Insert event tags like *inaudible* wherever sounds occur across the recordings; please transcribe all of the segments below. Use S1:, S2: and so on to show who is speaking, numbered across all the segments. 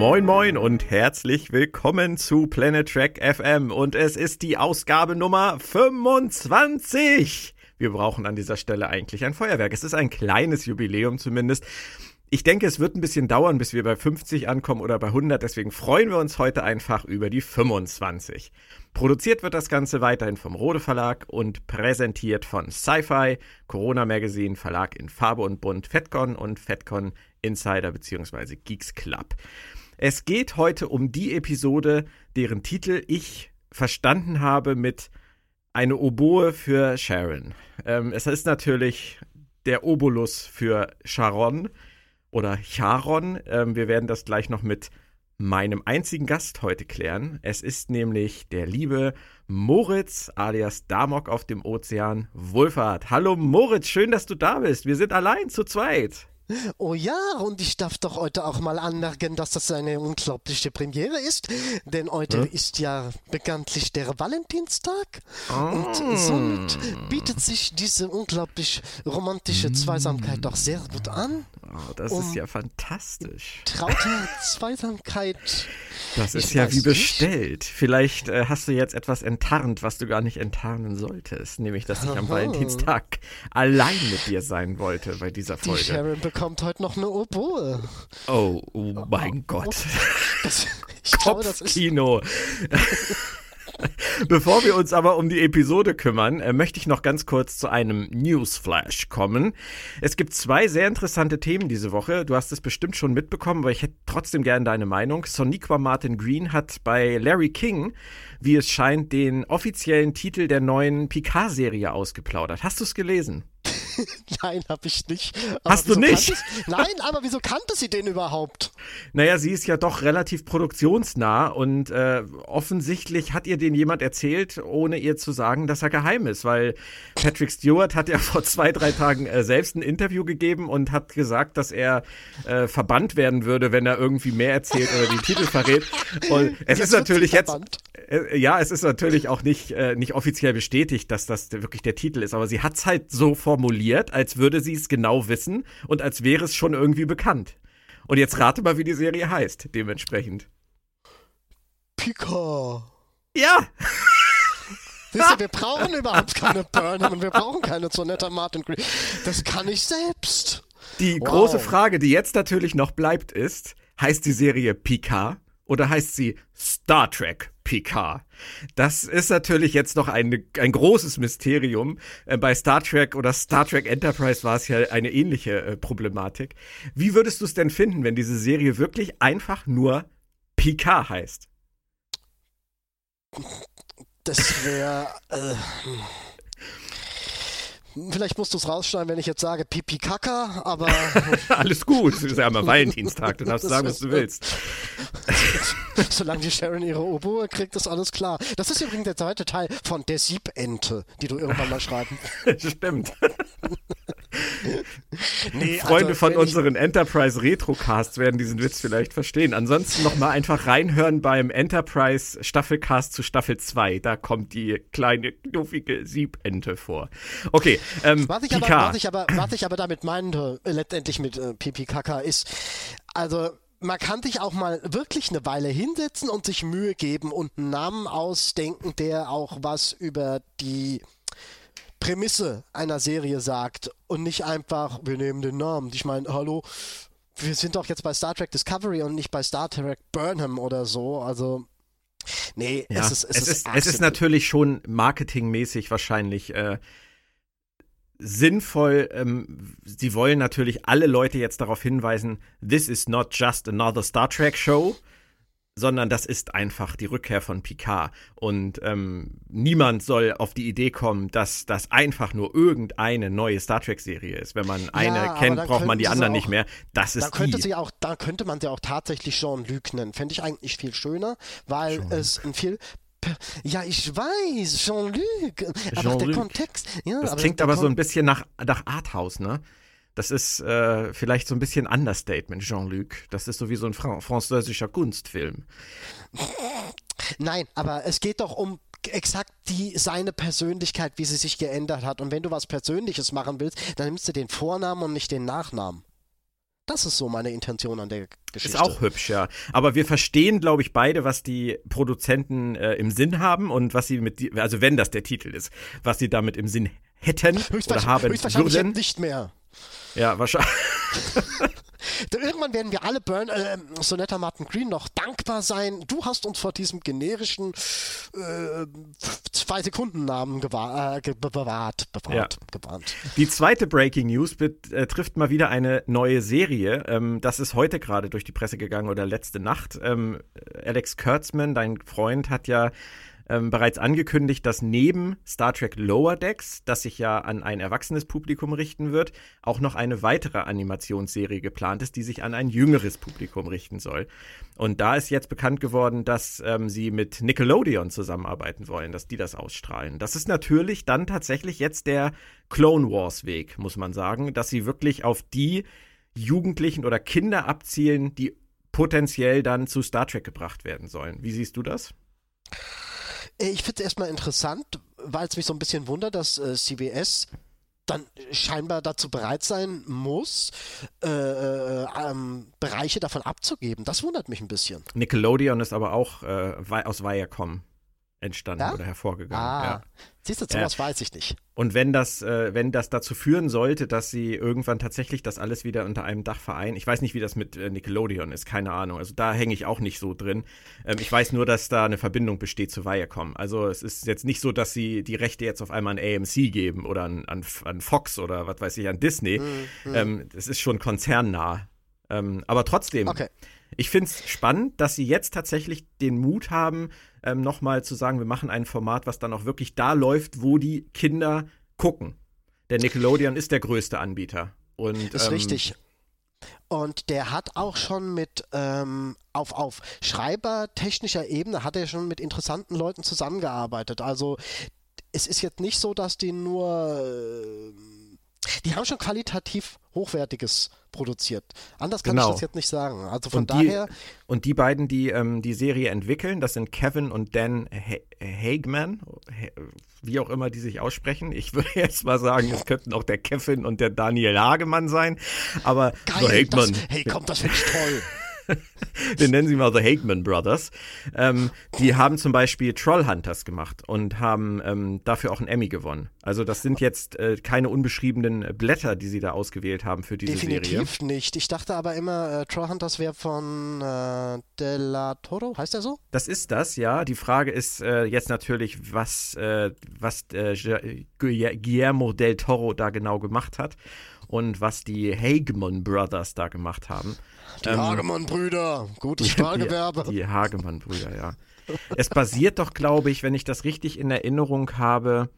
S1: Moin Moin und herzlich willkommen zu Planet Trek FM und es ist die Ausgabe Nummer 25. Wir brauchen an dieser Stelle eigentlich ein Feuerwerk. Es ist ein kleines Jubiläum zumindest. Ich denke, es wird ein bisschen dauern, bis wir bei 50 ankommen oder bei 100. Deswegen freuen wir uns heute einfach über die 25. Produziert wird das Ganze weiterhin vom Rode Verlag und präsentiert von Sci-Fi, Corona Magazine, Verlag in Farbe und Bunt, FedCon und FedCon Insider bzw. Geeks Club. Es geht heute um die Episode, deren Titel ich verstanden habe mit eine Oboe für Sharon. Ähm, es ist natürlich der Obolus für Sharon oder Charon. Ähm, wir werden das gleich noch mit meinem einzigen Gast heute klären. Es ist nämlich der liebe Moritz alias Damok auf dem Ozean Wohlfahrt. Hallo Moritz, schön, dass du da bist. Wir sind allein zu zweit.
S2: Oh ja, und ich darf doch heute auch mal anmerken, dass das eine unglaubliche Premiere ist, denn heute hm? ist ja bekanntlich der Valentinstag oh. und somit bietet sich diese unglaublich romantische Zweisamkeit doch sehr gut an.
S1: Oh, das um ist ja fantastisch.
S2: Traute Zweisamkeit.
S1: Das ist ja wie bestellt. Nicht. Vielleicht äh, hast du jetzt etwas enttarnt, was du gar nicht enttarnen solltest, nämlich dass ich Aha. am Valentinstag allein mit dir sein wollte bei dieser Folge.
S2: Die Bekommt heute noch eine Oboe.
S1: Oh, oh mein oh, Gott. Das, ich Kopfkino. Bevor wir uns aber um die Episode kümmern, äh, möchte ich noch ganz kurz zu einem Newsflash kommen. Es gibt zwei sehr interessante Themen diese Woche. Du hast es bestimmt schon mitbekommen, aber ich hätte trotzdem gerne deine Meinung. Soniqua Martin Green hat bei Larry King, wie es scheint, den offiziellen Titel der neuen Picard-Serie ausgeplaudert. Hast du es gelesen? *laughs*
S2: Nein, habe ich nicht.
S1: Aber Hast du nicht?
S2: Nein, aber wieso kannte sie den überhaupt?
S1: Naja, sie ist ja doch relativ produktionsnah und äh, offensichtlich hat ihr den jemand erzählt, ohne ihr zu sagen, dass er geheim ist, weil Patrick Stewart hat ja *laughs* vor zwei, drei Tagen äh, selbst ein Interview gegeben und hat gesagt, dass er äh, verbannt werden würde, wenn er irgendwie mehr erzählt oder den Titel verrät. Und es jetzt ist natürlich jetzt, äh, ja, es ist natürlich auch nicht, äh, nicht offiziell bestätigt, dass das wirklich der Titel ist, aber sie hat es halt so formuliert, als würde sie es genau wissen und als wäre es schon irgendwie bekannt. Und jetzt rate mal, wie die Serie heißt, dementsprechend.
S2: Pika.
S1: Ja! *laughs*
S2: Wisst ihr, wir brauchen überhaupt keine Burnham und wir brauchen keine Sonetta Martin Green. Das kann ich selbst.
S1: Die wow. große Frage, die jetzt natürlich noch bleibt, ist, heißt die Serie Picard oder heißt sie Star Trek Picard? Das ist natürlich jetzt noch ein, ein großes Mysterium. Äh, bei Star Trek oder Star Trek Enterprise war es ja eine ähnliche äh, Problematik. Wie würdest du es denn finden, wenn diese Serie wirklich einfach nur Picard heißt?
S2: Das wäre. Äh, Vielleicht musst du es rausschneiden, wenn ich jetzt sage Pipi Kaka, aber. *laughs*
S1: Alles gut, es ist ja immer Valentinstag, du darfst sagen, was du willst. *laughs*
S2: Solange die Sharon ihre Oboe kriegt, ist alles klar. Das ist übrigens der zweite Teil von Der Siebente, die du irgendwann mal schreiben. *laughs*
S1: Stimmt. Nee, Freunde also, von unseren Enterprise Retrocasts werden diesen Witz vielleicht verstehen. Ansonsten nochmal einfach reinhören beim Enterprise Staffelcast zu Staffel 2. Da kommt die kleine, knuffige Siebente vor. Okay, ähm,
S2: was, ich aber, was, ich aber, was ich aber damit meinte, äh, letztendlich mit äh, Pipi Kaka, ist, also man kann sich auch mal wirklich eine Weile hinsetzen und sich Mühe geben und einen Namen ausdenken, der auch was über die Prämisse einer Serie sagt und nicht einfach, wir nehmen den Namen. Ich meine, hallo, wir sind doch jetzt bei Star Trek Discovery und nicht bei Star Trek Burnham oder so. Also, nee,
S1: ja, es ist es, es ist, es ist natürlich schon marketingmäßig wahrscheinlich äh, sinnvoll. Ähm, sie wollen natürlich alle Leute jetzt darauf hinweisen, this is not just another Star Trek show, sondern das ist einfach die Rückkehr von Picard. Und ähm, niemand soll auf die Idee kommen, dass das einfach nur irgendeine neue Star Trek-Serie ist. Wenn man eine ja, kennt, braucht man die anderen auch, nicht mehr. Das ist
S2: da könnte
S1: die.
S2: Sie auch, da könnte man sie auch tatsächlich Jean-Luc nennen. Fände ich eigentlich viel schöner, weil Jean es ein viel ja, ich weiß, Jean-Luc. Aber Jean der Kontext. Ja,
S1: das aber klingt aber so ein bisschen nach, nach Arthouse, ne? Das ist äh, vielleicht so ein bisschen Understatement, Jean-Luc. Das ist so wie so ein Fra französischer Kunstfilm.
S2: Nein, aber es geht doch um exakt die seine Persönlichkeit, wie sie sich geändert hat. Und wenn du was Persönliches machen willst, dann nimmst du den Vornamen und nicht den Nachnamen. Das ist so meine Intention an der Geschichte.
S1: Ist auch hübsch, ja. Aber wir verstehen, glaube ich, beide, was die Produzenten äh, im Sinn haben und was sie mit, also wenn das der Titel ist, was sie damit im Sinn hätten oder haben
S2: höchstwahrscheinlich
S1: würden.
S2: nicht mehr.
S1: Ja, wahrscheinlich. *laughs*
S2: Irgendwann werden wir alle Burn, äh, Sonetta Martin Green noch dankbar sein. Du hast uns vor diesem generischen äh, zwei Sekunden Namen gewahr, äh, bewahrt, bewahrt,
S1: Ja.
S2: gewarnt.
S1: Die zweite Breaking News betrifft mal wieder eine neue Serie. Ähm, das ist heute gerade durch die Presse gegangen oder letzte Nacht. Ähm, Alex Kurtzman, dein Freund, hat ja ähm, bereits angekündigt, dass neben Star Trek Lower Decks, das sich ja an ein erwachsenes Publikum richten wird, auch noch eine weitere Animationsserie geplant ist, die sich an ein jüngeres Publikum richten soll. Und da ist jetzt bekannt geworden, dass ähm, sie mit Nickelodeon zusammenarbeiten wollen, dass die das ausstrahlen. Das ist natürlich dann tatsächlich jetzt der Clone Wars Weg, muss man sagen, dass sie wirklich auf die Jugendlichen oder Kinder abzielen, die potenziell dann zu Star Trek gebracht werden sollen. Wie siehst du das?
S2: Ich finde es erstmal interessant, weil es mich so ein bisschen wundert, dass äh, CBS dann scheinbar dazu bereit sein muss, äh, äh, ähm, Bereiche davon abzugeben. Das wundert mich ein bisschen.
S1: Nickelodeon ist aber auch äh, aus Viacom entstanden
S2: Ja?
S1: oder hervorgegangen.
S2: Ah,
S1: Ja.
S2: siehst du, sowas weiß ich nicht.
S1: Und wenn das, äh, wenn das dazu führen sollte, dass sie irgendwann tatsächlich das alles wieder unter einem Dach vereinen, ich weiß nicht, wie das mit äh, Nickelodeon ist, keine Ahnung. Also da hänge ich auch nicht so drin. Ähm, ich weiß nur, dass da eine Verbindung besteht zu Viacom. Also es ist jetzt nicht so, dass sie die Rechte jetzt auf einmal an AMC geben oder an, an, an Fox oder was weiß ich, an Disney.
S2: Mhm.
S1: Ähm, es ist schon konzernnah. Ähm, aber trotzdem,
S2: Okay.
S1: ich finde es spannend, dass sie jetzt tatsächlich den Mut haben, ähm, nochmal zu sagen, wir machen ein Format, was dann auch wirklich da läuft, wo die Kinder gucken. Der Nickelodeon ist der größte Anbieter. Und,
S2: Ist
S1: ähm,
S2: richtig. Und der hat auch schon mit, ähm, auf, auf schreibertechnischer Ebene hat er schon mit interessanten Leuten zusammengearbeitet. Also es ist jetzt nicht so, dass die nur, äh, die haben schon qualitativ Hochwertiges produziert. Anders kann
S1: Genau.
S2: ich das jetzt nicht sagen. Also von
S1: Und die,
S2: daher,
S1: und die beiden, die ähm, die Serie entwickeln, das sind Kevin und Dan ha Hageman, Ha- wie auch immer die sich aussprechen. Ich würde *laughs* jetzt mal sagen, es könnten auch der Kevin und der Daniel Hagemann sein, aber so
S2: geil, das,
S1: Hageman.
S2: hey komm, das finde ich toll. *laughs*
S1: Wir nennen sie mal The Hageman Brothers. Ähm, die haben zum Beispiel Trollhunters gemacht und haben ähm, dafür auch einen Emmy gewonnen. Also das sind jetzt äh, keine unbeschriebenen Blätter, die sie da ausgewählt haben für diese Serie.
S2: Definitiv nicht. Ich dachte aber immer, äh, Trollhunters wäre von äh, De La Toro, heißt er so?
S1: Das ist das, ja. Die Frage ist äh, jetzt natürlich, was, äh, was äh, Gu- Guillermo del Toro da genau gemacht hat und was die Hageman Brothers da gemacht haben.
S2: Die
S1: Ähm,
S2: Hagemann-Brüder. Gutes *laughs*
S1: Die,
S2: Sprachgewerbe.
S1: die Hagemann-Brüder, ja. Es basiert doch, glaube ich, wenn ich das richtig in Erinnerung habe,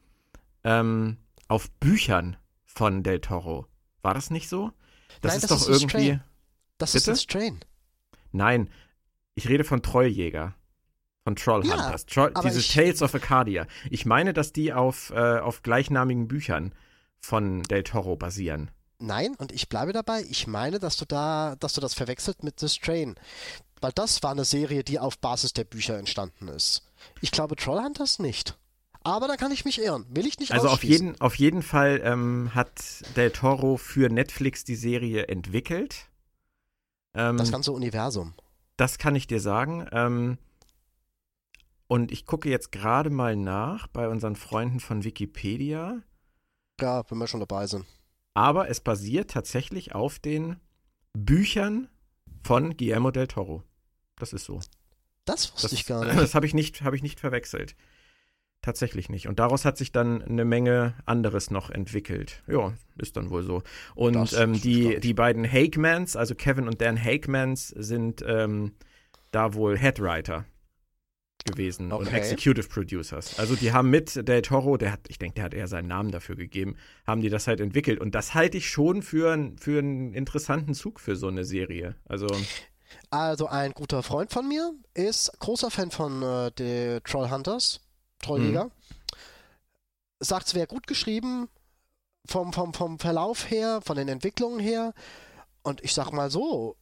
S1: ähm, auf Büchern von Del Toro. War das nicht so? Das
S2: Nein,
S1: ist
S2: das
S1: doch
S2: ist
S1: irgendwie.
S2: Das ist
S1: Bitte?
S2: ein Strain.
S1: Nein, ich rede von Trolljäger. Von Trollhunters. Troll,
S2: aber
S1: diese
S2: ich-
S1: Tales of Arcadia. Ich meine, dass die auf, äh, auf gleichnamigen Büchern von Del Toro basieren.
S2: Nein, und ich bleibe dabei. Ich meine, dass du da, dass du das verwechselt mit The Strain. Weil das war eine Serie, die auf Basis der Bücher entstanden ist. Ich glaube Trollhunters nicht. Aber da kann ich mich irren. Will ich nicht
S1: Also auf jeden, auf jeden Fall ähm, hat Del Toro für Netflix die Serie entwickelt. Ähm,
S2: Das ganze Universum.
S1: Das kann ich dir sagen. Ähm, und ich gucke jetzt gerade mal nach bei unseren Freunden von Wikipedia.
S2: Ja, wenn wir schon dabei sind.
S1: Aber es basiert tatsächlich auf den Büchern von Guillermo del Toro. Das ist so.
S2: Das wusste
S1: Das,
S2: ich gar *laughs* nicht.
S1: das habe ich nicht, habe ich nicht verwechselt. Tatsächlich nicht. Und daraus hat sich dann eine Menge anderes noch entwickelt. Ja, ist dann wohl so. Und ähm, die, die beiden Hakemans, also Kevin und Dan Hakemans, sind ähm, da wohl Headwriter gewesen und
S2: Okay.
S1: Executive Producers. Also die haben mit Del Toro, der hat, ich denke, der hat eher seinen Namen dafür gegeben, haben die das halt entwickelt. Und das halte ich schon für, ein- für einen interessanten Zug für so eine Serie. Also,
S2: Also ein guter Freund von mir ist großer Fan von äh, der Trollhunters, Trolljäger.
S1: Mhm.
S2: Sagt, es wäre gut geschrieben vom, vom, vom Verlauf her, von den Entwicklungen her. Und ich sag mal so,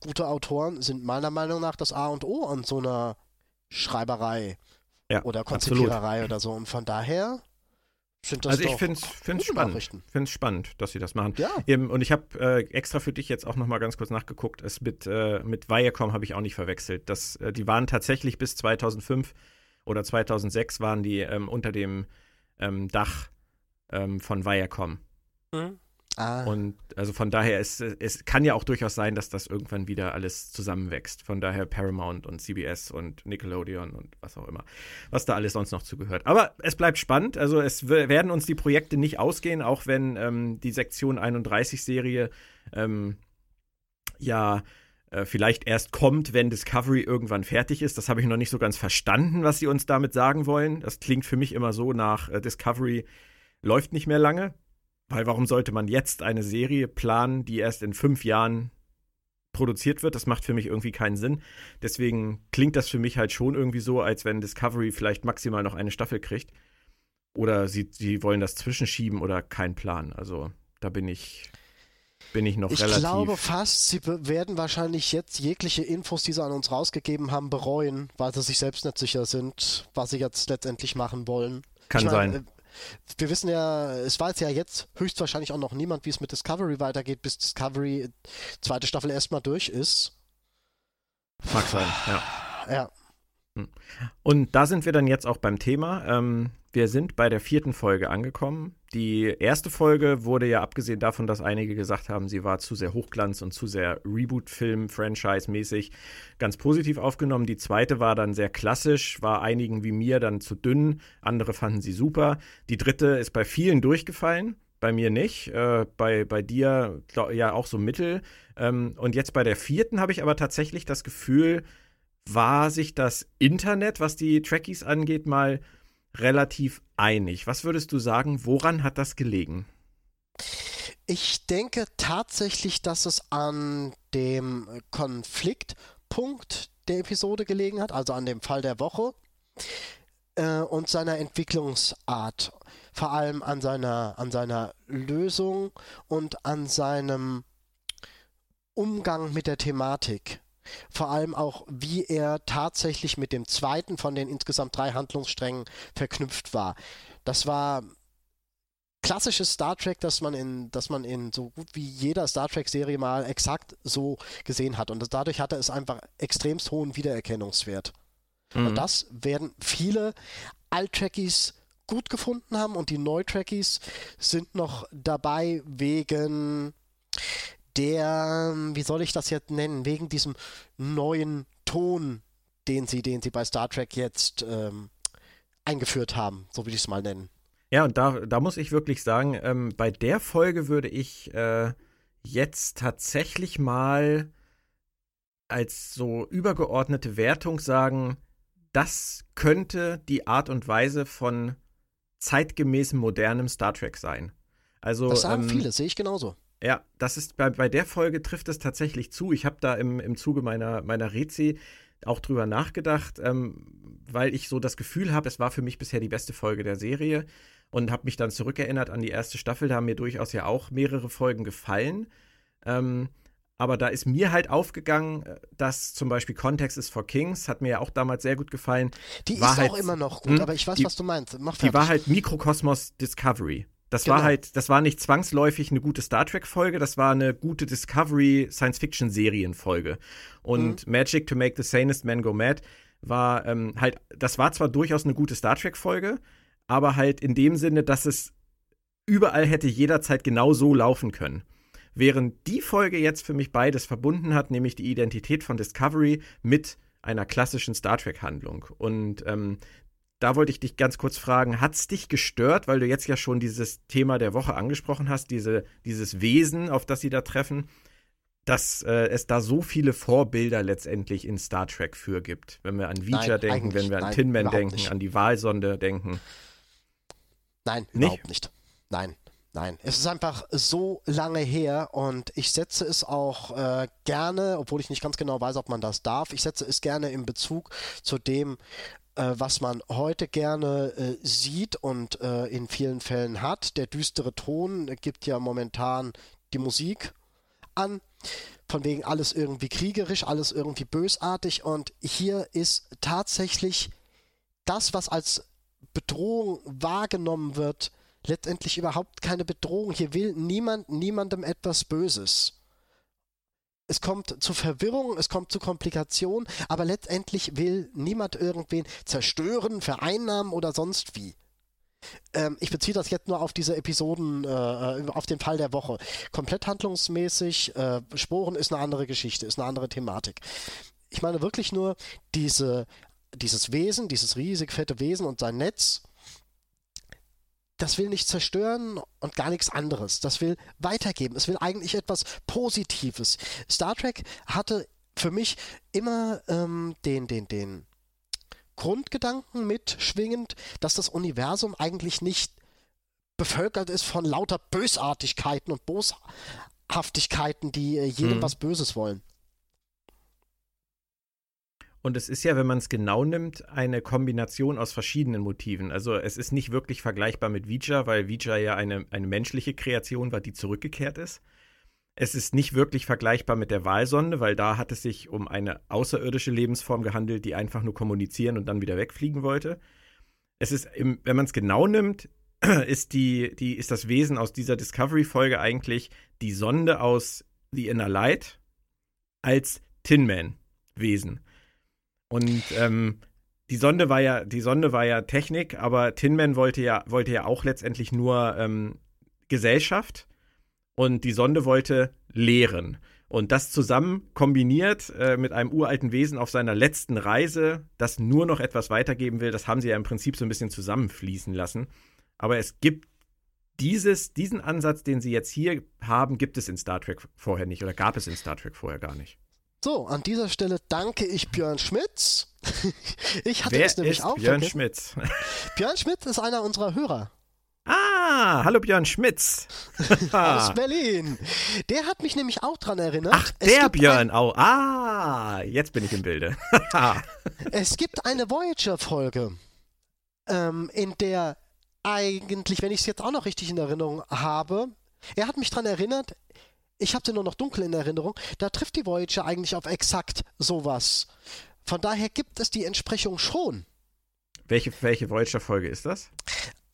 S2: gute Autoren sind meiner Meinung nach das A und O an so einer Schreiberei
S1: ja,
S2: oder
S1: absolut.
S2: Konzipiererei oder so. Und von daher
S1: also ich finde es spannend. finde es spannend, dass sie das machen. Ja. und ich habe äh, extra für dich jetzt auch noch mal ganz kurz nachgeguckt. Es mit, äh, mit Viacom habe ich auch nicht verwechselt. Das, äh, die waren tatsächlich bis 2005 oder 2006 waren die ähm, unter dem ähm, Dach ähm, von Viacom. Mhm. Ah. Und also von daher, es, es kann ja auch durchaus sein, dass das irgendwann wieder alles zusammenwächst. Von daher Paramount und CBS und Nickelodeon und was auch immer, was da alles sonst noch zugehört. Aber es bleibt spannend. Also es werden uns die Projekte nicht ausgehen, auch wenn ähm, die Sektion 31-Serie ähm, ja äh, vielleicht erst kommt, wenn Discovery irgendwann fertig ist. Das habe ich noch nicht so ganz verstanden, was sie uns damit sagen wollen. Das klingt für mich immer so nach äh, Discovery läuft nicht mehr lange. Weil warum sollte man jetzt eine Serie planen, die erst in fünf Jahren produziert wird? Das macht für mich irgendwie keinen Sinn. Deswegen klingt das für mich halt schon irgendwie so, als wenn Discovery vielleicht maximal noch eine Staffel kriegt. Oder sie, sie wollen das zwischenschieben oder kein Plan. Also da bin ich, bin ich noch
S2: ich
S1: relativ.
S2: Ich glaube fast, sie werden wahrscheinlich jetzt jegliche Infos, die sie an uns rausgegeben haben, bereuen, weil sie sich selbst nicht sicher sind, was sie jetzt letztendlich machen wollen.
S1: Kann
S2: ich
S1: mein, sein
S2: wir wissen ja, es weiß ja jetzt höchstwahrscheinlich auch noch niemand, wie es mit Discovery weitergeht, bis Discovery zweite Staffel erstmal durch ist.
S1: Mag sein, ja.
S2: Ja.
S1: Hm. Und da sind wir dann jetzt auch beim Thema. Ähm, wir sind bei der vierten Folge angekommen. Die erste Folge wurde ja abgesehen davon, dass einige gesagt haben, sie war zu sehr Hochglanz und zu sehr Reboot-Film, Franchise-mäßig, ganz positiv aufgenommen. Die zweite war dann sehr klassisch, war einigen wie mir dann zu dünn, andere fanden sie super. Die dritte ist bei vielen durchgefallen. Bei mir nicht, äh, bei, bei dir glaub, ja auch so mittel. Ähm, und jetzt bei der vierten habe ich aber tatsächlich das Gefühl, war sich das Internet, was die Trekkies angeht, mal relativ einig. Was würdest du sagen, woran hat das gelegen?
S2: Ich denke tatsächlich, dass es an dem Konfliktpunkt der Episode gelegen hat, also an dem Fall der Woche äh, und seiner Entwicklungsart. Vor allem an seiner, an seiner Lösung und an seinem Umgang mit der Thematik. Vor allem auch, wie er tatsächlich mit dem zweiten von den insgesamt drei Handlungssträngen verknüpft war. Das war klassisches Star Trek, das man in, das man in so gut wie jeder Star Trek-Serie mal exakt so gesehen hat. Und dadurch hatte es einfach extremst hohen Wiedererkennungswert. Mhm. Und das werden viele Alt-Trekkies gut gefunden haben und die Neu-Trekkies sind noch dabei wegen der, ähm, wie soll ich das jetzt nennen, wegen diesem neuen Ton, den sie, den sie bei Star Trek jetzt ähm, eingeführt haben, so will ich es mal nennen.
S1: Ja, und da, da muss ich wirklich sagen, ähm, bei der Folge würde ich äh, jetzt tatsächlich mal als so übergeordnete Wertung sagen, das könnte die Art und Weise von zeitgemäßem modernem Star Trek sein. Also,
S2: das sagen ähm, viele, sehe ich genauso.
S1: Ja, das ist bei, bei der Folge trifft es tatsächlich zu. Ich habe da im, im Zuge meiner, meiner Rezi auch drüber nachgedacht, ähm, weil ich so das Gefühl habe, es war für mich bisher die beste Folge der Serie und habe mich dann zurückerinnert an die erste Staffel. Da haben mir durchaus ja auch mehrere Folgen gefallen. Ähm, aber da ist mir halt aufgegangen, äh, dass zum Beispiel Context is for Kings, hat mir ja auch damals sehr gut gefallen.
S2: Die war ist halt, auch immer noch gut, mh, hm? aber ich weiß, die, was du meinst.
S1: Mach die war halt Mikrokosmos Discovery. Das genau. war halt, das war nicht zwangsläufig eine gute Star Trek-Folge, das war eine gute Discovery Science-Fiction-Serien-Folge. Und mhm. Magic to Make the Sanest Man Go Mad war ähm, halt, das war zwar durchaus eine gute Star Trek-Folge, aber halt in dem Sinne, dass es überall hätte jederzeit genau so laufen können. Während die Folge jetzt für mich beides verbunden hat, nämlich die Identität von Discovery mit einer klassischen Star Trek-Handlung. Und ähm, da wollte ich dich ganz kurz fragen, hat es dich gestört, weil du jetzt ja schon dieses Thema der Woche angesprochen hast, diese, dieses Wesen, auf das sie da treffen, dass äh, es da so viele Vorbilder letztendlich in Star Trek für gibt? Wenn wir an Vija denken, wenn wir an Tin Man denken, nicht. an die Wahlsonde denken.
S2: Nein, nicht? überhaupt nicht. Nein, Nein, es ist einfach so lange her und ich setze es auch äh, gerne, obwohl ich nicht ganz genau weiß, ob man das darf, ich setze es gerne in Bezug zu dem, äh, was man heute gerne äh, sieht und äh, in vielen Fällen hat. Der düstere Ton gibt ja momentan die Musik an. Von wegen alles irgendwie kriegerisch, alles irgendwie bösartig. Und hier ist tatsächlich das, was als Bedrohung wahrgenommen wird, letztendlich überhaupt keine Bedrohung. Hier will niemand niemandem etwas Böses. Es kommt zu Verwirrung, es kommt zu Komplikationen, aber letztendlich will niemand irgendwen zerstören, vereinnahmen oder sonst wie. Ähm, ich beziehe das jetzt nur auf diese Episoden, äh, äh, auf den Fall der Woche. Komplett handlungsmäßig, äh, Sporen ist eine andere Geschichte, ist eine andere Thematik. Ich meine wirklich nur diese, dieses Wesen, dieses riesig fette Wesen und sein Netz, das will nicht zerstören und gar nichts anderes. Das will weitergeben. Es will eigentlich etwas Positives. Star Trek hatte für mich immer ähm, den, den, den Grundgedanken mitschwingend, dass das Universum eigentlich nicht bevölkert ist von lauter Bösartigkeiten und Boshaftigkeiten, die äh, jedem hm. was Böses wollen.
S1: Und es ist ja, wenn man es genau nimmt, eine Kombination aus verschiedenen Motiven. Also es ist nicht wirklich vergleichbar mit Vija, weil Vija ja eine, eine menschliche Kreation war, die zurückgekehrt ist. Es ist nicht wirklich vergleichbar mit der Wahlsonde, weil da hat es sich um eine außerirdische Lebensform gehandelt, die einfach nur kommunizieren und dann wieder wegfliegen wollte. Es ist, wenn man es genau nimmt, *clears throat* ist, die, die, ist das Wesen aus dieser Discovery-Folge eigentlich die Sonde aus The Inner Light als Tin Man-Wesen. Und ähm, die Sonde war ja, die Sonde war ja Technik, aber Tin Man wollte ja, wollte ja auch letztendlich nur ähm, Gesellschaft und die Sonde wollte lehren. Und das zusammen kombiniert äh, mit einem uralten Wesen auf seiner letzten Reise, das nur noch etwas weitergeben will, das haben sie ja im Prinzip so ein bisschen zusammenfließen lassen. Aber es gibt dieses, diesen Ansatz, den sie jetzt hier haben, gibt es in Star Trek vorher nicht oder gab es in Star Trek vorher gar nicht.
S2: So, an dieser Stelle danke ich Björn Schmitz. *laughs* ich hatte
S1: Wer
S2: es nämlich
S1: ist
S2: auch
S1: Björn
S2: vergessen.
S1: Schmitz. *laughs*
S2: Björn Schmitz ist einer unserer Hörer.
S1: Ah, hallo Björn Schmitz. *laughs*
S2: aus Berlin. Der hat mich nämlich auch dran erinnert.
S1: Ach, der Björn auch. Ah, jetzt bin ich im Bilde.
S2: es gibt eine Voyager-Folge, ähm, in der eigentlich, wenn ich es jetzt auch noch richtig in Erinnerung habe, er hat mich dran erinnert, ich habe den nur noch dunkel in Erinnerung, da trifft die Voyager eigentlich auf exakt sowas. Von daher gibt es die Entsprechung schon.
S1: Welche, welche Voyager-Folge ist das?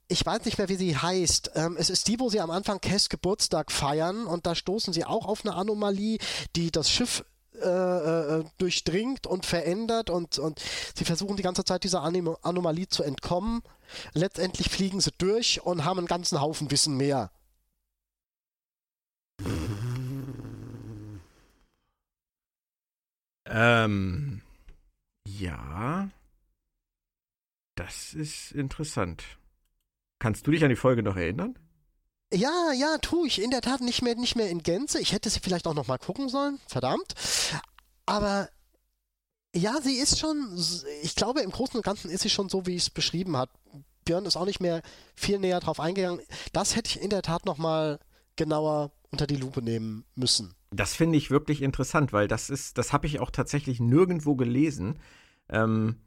S2: ich weiß nicht mehr, wie sie heißt. Ähm, es ist die, wo sie am Anfang Cass Geburtstag feiern und da stoßen sie auch auf eine Anomalie, die das Schiff äh, äh, durchdringt und verändert und, und sie versuchen die ganze Zeit dieser Anim Anomalie zu entkommen. Letztendlich fliegen sie durch und haben einen ganzen Haufen Wissen mehr.
S1: Ähm, ja. Das ist interessant. Kannst du dich an die Folge noch erinnern?
S2: Ja, ja, tue ich in der Tat nicht mehr, nicht mehr in Gänze. Ich hätte sie vielleicht auch noch mal gucken sollen, verdammt. Aber ja, sie ist schon, ich glaube, im Großen und Ganzen ist sie schon so, wie ich es beschrieben habe. Björn ist auch nicht mehr viel näher drauf eingegangen. Das hätte ich in der Tat noch mal genauer unter die Lupe nehmen müssen.
S1: Das finde ich wirklich interessant, weil das ist, das habe ich auch tatsächlich nirgendwo gelesen. Ähm,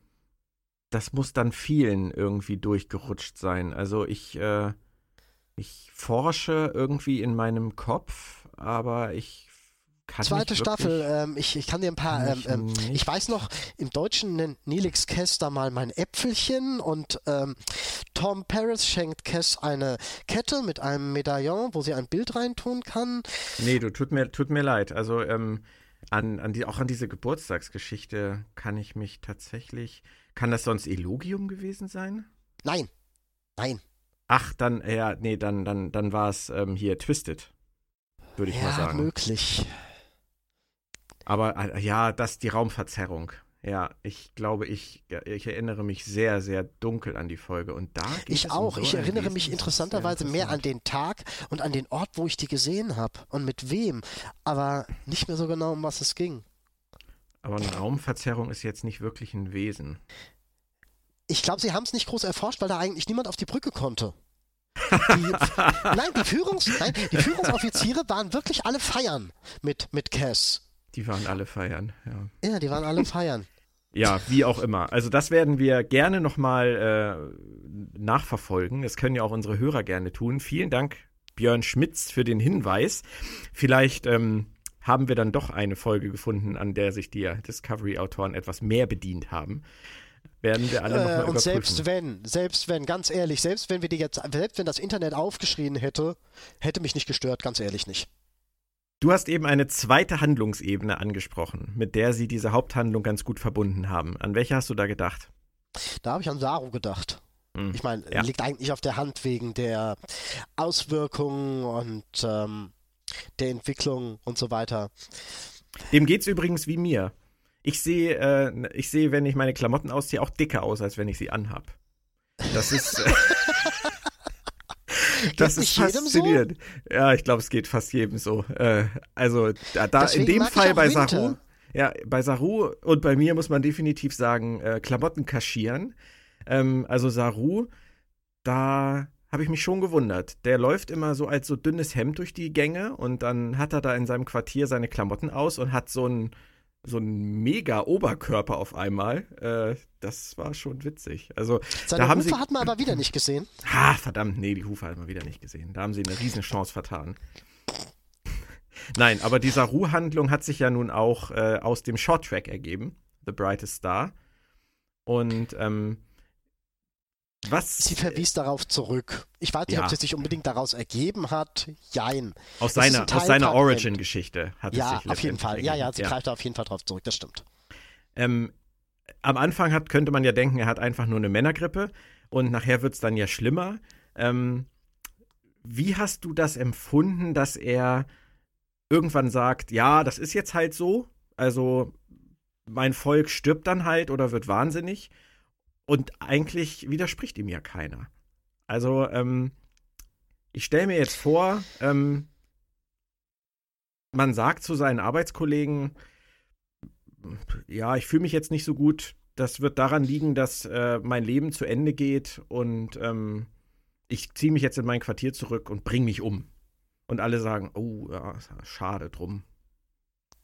S1: das muss dann vielen irgendwie durchgerutscht sein. Also ich, äh, ich forsche irgendwie in meinem Kopf, aber ich kann
S2: Zweite
S1: nicht
S2: Staffel, ähm, ich, ich kann dir ein paar, ähm,
S1: ich
S2: ähm, ich weiß noch, im Deutschen nennt Nelix Kess da mal mein Äpfelchen und ähm, Tom Paris schenkt Kess eine Kette mit einem Medaillon, wo sie ein Bild reintun kann.
S1: Nee, du, tut mir, tut mir leid. Also, ähm, an, an die, auch an diese Geburtstagsgeschichte kann ich mich tatsächlich. Kann das sonst Elogium gewesen sein?
S2: Nein, nein.
S1: Ach, dann, ja, nee, dann, dann, dann war es ähm, hier Twisted. Würde ich
S2: ja,
S1: mal sagen.
S2: möglich.
S1: Aber äh, ja, das die Raumverzerrung. Ja, ich glaube, ich, ich erinnere mich sehr, sehr dunkel an die Folge. Und da geht
S2: Ich
S1: es
S2: auch.
S1: Um so
S2: ich erinnere mich interessanterweise
S1: sehr
S2: mehr an
S1: interessant.
S2: den Tag und an den Ort, wo ich die gesehen habe und mit wem, aber nicht mehr so genau, um was es ging.
S1: Aber eine Raumverzerrung ist jetzt nicht wirklich ein Wesen.
S2: Ich glaube, sie haben es nicht groß erforscht, weil da eigentlich niemand auf die Brücke konnte. *laughs* Die, nein, die, Führungs, nein, die Führungsoffiziere waren wirklich alle feiern mit, mit Cass.
S1: Die waren alle feiern, ja.
S2: Ja, die waren alle feiern.
S1: Ja, wie auch immer. Also das werden wir gerne nochmal äh, nachverfolgen. Das können ja auch unsere Hörer gerne tun. Vielen Dank, Björn Schmitz, für den Hinweis. Vielleicht ähm, haben wir dann doch eine Folge gefunden, an der sich die Discovery-Autoren etwas mehr bedient haben. werden wir alle
S2: Äh,
S1: nochmal
S2: und
S1: überprüfen.
S2: selbst wenn, selbst wenn, ganz ehrlich, selbst wenn wir die jetzt, selbst wenn das Internet aufgeschrien hätte, hätte mich nicht gestört, ganz ehrlich nicht.
S1: Du hast eben eine zweite Handlungsebene angesprochen, mit der sie diese Haupthandlung ganz gut verbunden haben. An welche hast du da gedacht?
S2: Da habe ich an Saru gedacht.
S1: Hm,
S2: Ich meine,
S1: ja.
S2: liegt eigentlich auf der Hand wegen der Auswirkungen und ähm, der Entwicklung und so weiter.
S1: Dem geht's übrigens wie mir. Ich sehe, äh, ich sehe, wenn ich meine Klamotten ausziehe, auch dicker aus, als wenn ich sie anhab. Das ist. *laughs* *laughs* *laughs* Das ist
S2: jedem so?
S1: faszinierend. Ja, ich glaube, es geht fast jedem so. Äh, also da, da in dem Fall bei
S2: Winter.
S1: Saru, ja, bei Saru und bei mir muss man definitiv sagen, äh, Klamotten kaschieren. Ähm, also Saru, da habe ich mich schon gewundert. Der läuft immer so als so dünnes Hemd durch die Gänge und dann hat er da in seinem Quartier seine Klamotten aus und hat so ein so ein mega Oberkörper auf einmal. Äh, das war schon witzig. Also,
S2: Seine
S1: da haben
S2: Hufe
S1: sie.
S2: hat man aber wieder nicht gesehen.
S1: Ha, verdammt, nee, die Hufe hat man wieder nicht gesehen. Da haben sie eine Riesenchance vertan. Nein, aber die Saru-Handlung hat sich ja nun auch äh, aus dem Shorttrack ergeben, The Brightest Star. Und ähm, was
S2: Sie verwies darauf zurück. Ich weiß nicht,
S1: Ja.
S2: ob sie sich unbedingt daraus ergeben hat. Jein.
S1: aus
S2: das
S1: seiner, aus seiner. Origin-Geschichte hat es
S2: Ja,
S1: sich
S2: auf jeden Fall. Ja, ja, sie greift da auf jeden Fall drauf zurück, das stimmt.
S1: Ähm, am Anfang hat, könnte man ja denken, er hat einfach nur eine Männergrippe und nachher wird es dann ja schlimmer. Ähm, wie hast du das empfunden, dass er irgendwann sagt, ja, das ist jetzt halt so, also mein Volk stirbt dann halt oder wird wahnsinnig und eigentlich widerspricht ihm ja keiner. Also, ähm, ich stelle mir jetzt vor, ähm, man sagt zu seinen Arbeitskollegen, ja, ich fühle mich jetzt nicht so gut. Das wird daran liegen, dass äh, mein Leben zu Ende geht und ähm, ich ziehe mich jetzt in mein Quartier zurück und bringe mich um. Und alle sagen, oh, ja, schade drum.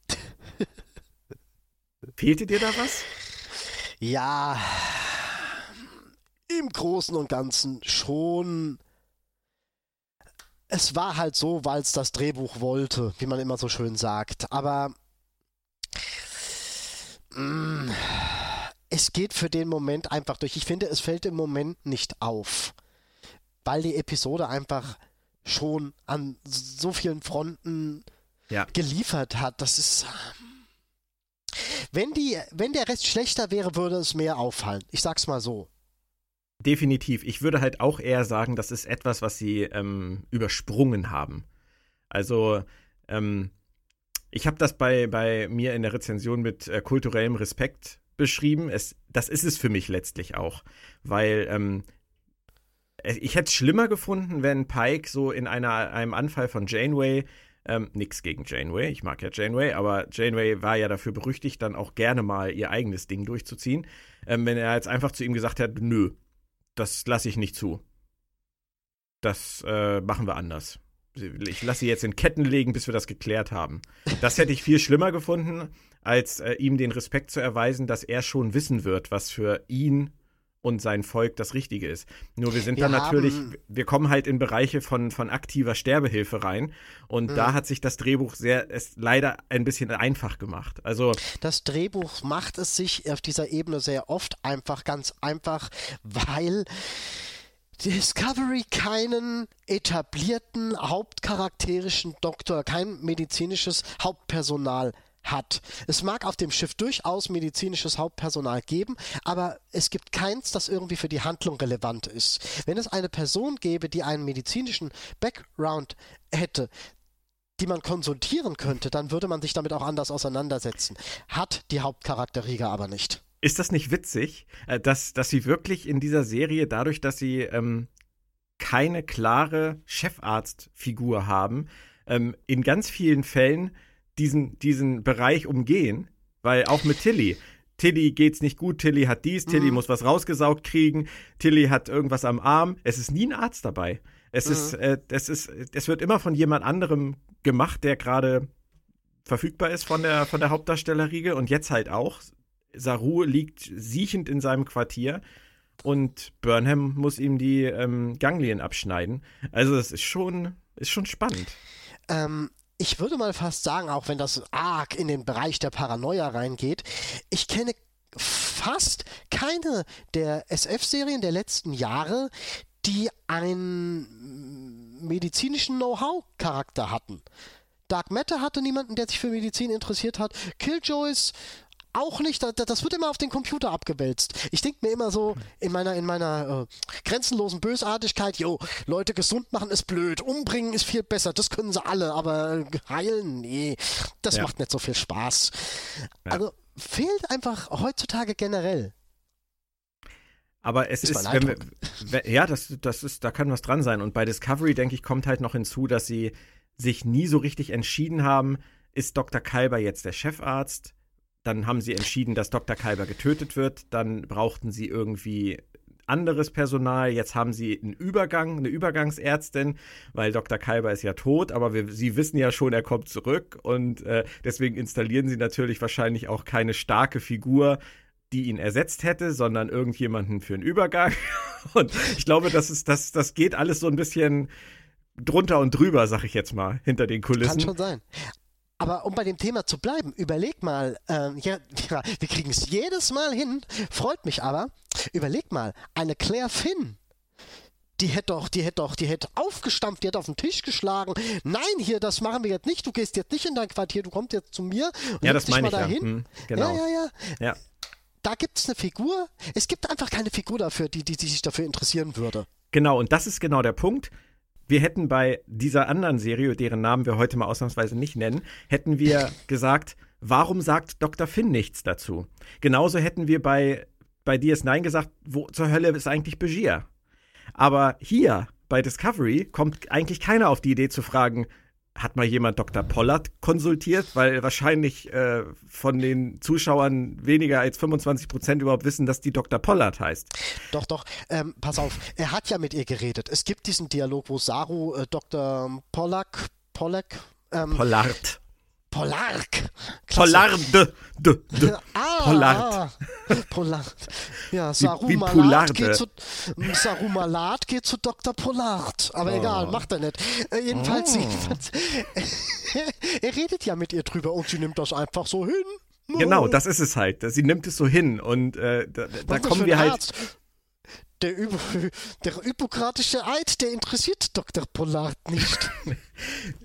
S1: *laughs* Fehlte dir da was?
S2: Ja, im Großen und Ganzen schon. Es war halt so, weil es das Drehbuch wollte, wie man immer so schön sagt. Aber mm, es geht für den Moment einfach durch. Ich finde, es fällt im Moment nicht auf, weil die Episode einfach schon an so vielen Fronten
S1: Ja.
S2: geliefert hat. Das ist. Wenn, die, wenn der Rest schlechter wäre, würde es mehr auffallen. Ich sag's mal so.
S1: Definitiv. Ich würde halt auch eher sagen, das ist etwas, was sie ähm, übersprungen haben. Also, ähm, ich habe das bei, bei mir in der Rezension mit äh, kulturellem Respekt beschrieben. Es, das ist es für mich letztlich auch. Weil ähm, äh, ich hätte es schlimmer gefunden, wenn Pike so in einer, einem Anfall von Janeway, ähm, nix gegen Janeway, ich mag ja Janeway, aber Janeway war ja dafür berüchtigt, dann auch gerne mal ihr eigenes Ding durchzuziehen. Ähm, wenn er jetzt einfach zu ihm gesagt hat, nö, das lasse ich nicht zu. Das äh, machen wir anders. Ich lasse sie jetzt in Ketten legen, bis wir das geklärt haben. Das hätte ich viel schlimmer gefunden, als äh, ihm den Respekt zu erweisen, dass er schon wissen wird, was für ihn und sein Volk das Richtige ist. Nur wir sind
S2: Wir
S1: dann natürlich, wir kommen halt in Bereiche von, von aktiver Sterbehilfe rein und
S2: Mhm.
S1: da hat sich das Drehbuch sehr, es leider ein bisschen einfach gemacht. Also
S2: Das Drehbuch macht es sich auf dieser Ebene sehr oft einfach, ganz einfach, weil Discovery keinen etablierten hauptcharakterischen Doktor, kein medizinisches Hauptpersonal hat. Es mag auf dem Schiff durchaus medizinisches Hauptpersonal geben, aber es gibt keins, das irgendwie für die Handlung relevant ist. Wenn es eine Person gäbe, die einen medizinischen Background hätte, die man konsultieren könnte, dann würde man sich damit auch anders auseinandersetzen. Hat die Hauptcharakterriege aber nicht.
S1: Ist das nicht witzig, äh, dass, dass sie wirklich in dieser Serie, dadurch, dass sie ähm, keine klare Chefarztfigur haben, ähm, in ganz vielen Fällen diesen, diesen Bereich umgehen? Weil auch mit Tilly. Tilly geht's nicht gut, Tilly hat dies, Tilly
S2: Mhm.
S1: muss was rausgesaugt kriegen, Tilly hat irgendwas am Arm. Es ist nie ein Arzt dabei. Es
S2: Mhm.
S1: ist, äh, es ist, es wird immer von jemand anderem gemacht, der gerade verfügbar ist von der, von der Hauptdarstellerriege und jetzt halt auch. Saru liegt siechend in seinem Quartier und Burnham muss ihm die ähm, Ganglien abschneiden. Also es ist schon, ist schon spannend.
S2: Ähm, ich würde mal fast sagen, auch wenn das arg in den Bereich der Paranoia reingeht, ich kenne fast keine der SF-Serien der letzten Jahre, die einen medizinischen Know-how-Charakter hatten. Dark Matter hatte niemanden, der sich für Medizin interessiert hat. Killjoys auch nicht, das wird immer auf den Computer abgewälzt. Ich denke mir immer so in meiner, in meiner äh, grenzenlosen Bösartigkeit, jo, Leute gesund machen ist blöd, umbringen ist viel besser, das können sie alle, aber heilen, nee, das ja. macht nicht so viel Spaß. Ja. Also fehlt einfach heutzutage generell.
S1: Aber es ist, ist wenn wir, wenn, ja, das, das ist, da kann was dran sein. Und bei Discovery, denke ich, kommt halt noch hinzu, dass sie sich nie so richtig entschieden haben, ist Dr. Kalber jetzt der Chefarzt? Dann haben sie entschieden, dass Dr. Kalber getötet wird. Dann brauchten sie irgendwie anderes Personal. Jetzt haben sie einen Übergang, eine Übergangsärztin, weil Dr. Kalber ist ja tot, aber wir, sie wissen ja schon, er kommt zurück und äh, deswegen installieren sie natürlich wahrscheinlich auch keine starke Figur, die ihn ersetzt hätte, sondern irgendjemanden für einen Übergang. *laughs* Und ich glaube, das ist, das, das geht alles so ein bisschen drunter und drüber, sag ich jetzt mal, hinter den Kulissen.
S2: Kann schon sein. Aber um bei dem Thema zu bleiben, überleg mal, ähm, *laughs* ja, wir kriegen es jedes Mal hin, freut mich aber, überleg mal, eine Claire Finn, die hätte doch, die hätte doch, die hätte aufgestampft, die hätte auf den Tisch geschlagen. Nein, hier, das machen wir jetzt nicht. Du gehst jetzt nicht in dein Quartier, du kommst jetzt zu mir
S1: und ja, das meine ich dahin. Ja. Hm,
S2: genau. ja, ja, ja. ja. Da gibt es eine Figur. Es gibt einfach keine Figur dafür, die, die, die sich dafür interessieren würde.
S1: Genau, und das ist genau der Punkt wir hätten bei dieser anderen Serie, deren Namen wir heute mal ausnahmsweise nicht nennen, hätten wir gesagt, warum sagt Dr. Finn nichts dazu? Genauso hätten wir bei, bei DS9 gesagt, wo zur Hölle ist eigentlich Begier? Aber hier bei Discovery kommt eigentlich keiner auf die Idee zu fragen, hat mal jemand Dr. Pollard konsultiert, weil wahrscheinlich äh, von den Zuschauern weniger als 25 Prozent überhaupt wissen, dass die Dr. Pollard heißt.
S2: Doch, doch. Ähm, pass auf, er hat ja mit ihr geredet. Es gibt diesen Dialog, wo Saru äh, Dr. Pollack, Pollack,
S1: ähm, Pollard.
S2: Pollark.
S1: Pollard. D, d,
S2: ah, Pollard. *laughs* Pollard. Ja, Sarumalat geht, zu, Sarumalat geht zu Dr. Pollard. Aber oh. egal, macht er nicht. Äh, jedenfalls, oh. jedenfalls *laughs* er redet ja mit ihr drüber und sie nimmt das einfach so hin.
S1: Genau, das ist es halt. Sie nimmt es so hin und äh, da, da kommen wir halt. Arzt?
S2: Der, Übo, *laughs* der hypokratische Eid, der interessiert Dr. Pollard nicht. *laughs*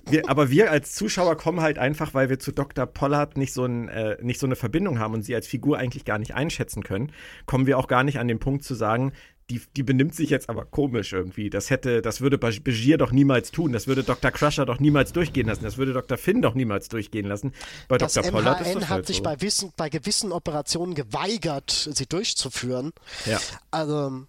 S1: wir, aber wir als Zuschauer kommen halt einfach, weil wir zu Dr. Pollard nicht so, ein, äh, nicht so eine Verbindung haben und sie als Figur eigentlich gar nicht einschätzen können, kommen wir auch gar nicht an den Punkt zu sagen, die, die benimmt sich jetzt aber komisch irgendwie. Das hätte, das würde Begier doch niemals tun. Das würde Dr. Crusher doch niemals durchgehen lassen. Das würde Dr. Finn doch niemals durchgehen lassen.
S2: Bei das Dr. Pollard ist das hat halt sich so. bei, Wissen, bei gewissen Operationen geweigert, sie durchzuführen.
S1: Ja.
S2: Also,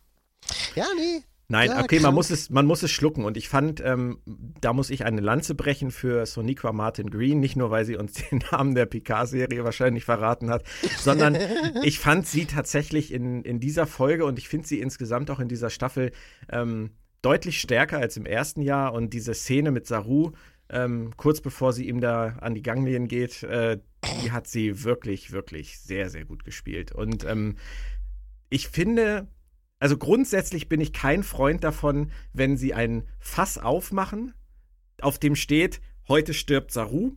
S2: ja, nee.
S1: Nein, ja, okay, man muss, es, man muss es schlucken. Und ich fand, ähm, da muss ich eine Lanze brechen für Soniqua Martin Green. Nicht nur, weil sie uns *laughs* den Namen der Picard-Serie wahrscheinlich verraten hat, sondern *laughs* ich fand sie tatsächlich in, in dieser Folge und ich finde sie insgesamt auch in dieser Staffel ähm, deutlich stärker als im ersten Jahr. Und diese Szene mit Saru, ähm, kurz bevor sie ihm da an die Ganglien geht, äh, die hat sie wirklich, wirklich sehr, sehr gut gespielt. Und ähm, ich finde, also grundsätzlich bin ich kein Freund davon, wenn sie ein Fass aufmachen, auf dem steht, heute stirbt Saru,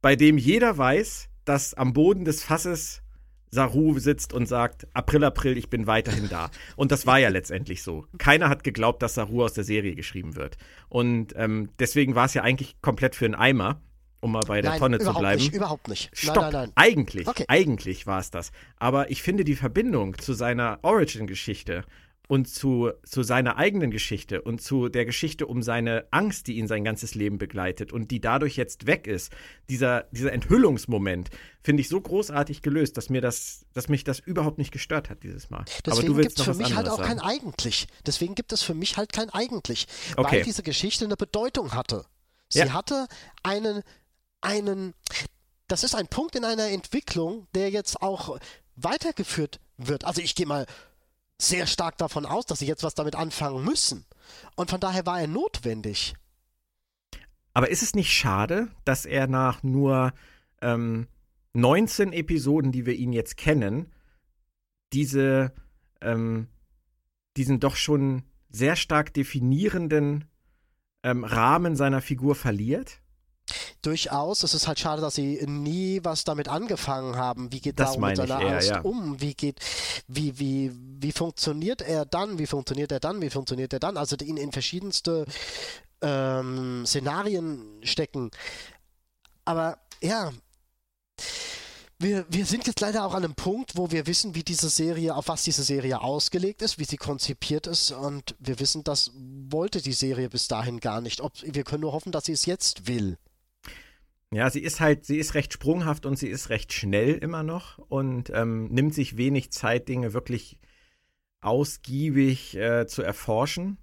S1: bei dem jeder weiß, dass am Boden des Fasses Saru sitzt und sagt, April, April, ich bin weiterhin da. Und das war ja letztendlich so. Keiner hat geglaubt, dass Saru aus der Serie geschrieben wird. Und ähm, deswegen war es ja eigentlich komplett für einen Eimer um mal bei der
S2: nein,
S1: Tonne zu bleiben.
S2: Nicht, überhaupt nicht.
S1: Stopp. Nein, nein, nein. Eigentlich, okay. eigentlich war es das. Aber ich finde die Verbindung zu seiner Origin-Geschichte und zu, zu seiner eigenen Geschichte und zu der Geschichte um seine Angst, die ihn sein ganzes Leben begleitet und die dadurch jetzt weg ist, dieser, dieser Enthüllungsmoment, finde ich so großartig gelöst, dass mir das, dass mich das überhaupt nicht gestört hat dieses Mal.
S2: Deswegen gibt es für mich halt auch sagen. kein eigentlich. Deswegen gibt es für mich halt kein eigentlich, okay. weil diese Geschichte eine Bedeutung hatte. Sie ja. hatte einen einen, das ist ein Punkt in einer Entwicklung, der jetzt auch weitergeführt wird. Also ich gehe mal sehr stark davon aus, dass sie jetzt was damit anfangen müssen. Und von daher war er notwendig.
S1: Aber ist es nicht schade, dass er nach nur ähm, 19 Episoden, die wir ihn jetzt kennen, diese, ähm, diesen doch schon sehr stark definierenden ähm, Rahmen seiner Figur verliert?
S2: Durchaus. Es ist halt schade, dass sie nie was damit angefangen haben. Wie geht
S1: das
S2: Saru mit seiner
S1: eher,
S2: Angst
S1: ja.
S2: um? Wie geht, wie, wie, wie funktioniert er dann? Wie funktioniert er dann? Wie funktioniert er dann? Also ihn in verschiedenste ähm, Szenarien stecken. Aber ja, wir, wir sind jetzt leider auch an einem Punkt, wo wir wissen, wie diese Serie, auf was diese Serie ausgelegt ist, wie sie konzipiert ist und wir wissen, das wollte die Serie bis dahin gar nicht. Ob, wir können nur hoffen, dass sie es jetzt will.
S1: Ja, sie ist halt, sie ist recht sprunghaft und sie ist recht schnell immer noch und ähm, nimmt sich wenig Zeit, Dinge wirklich ausgiebig äh, zu erforschen.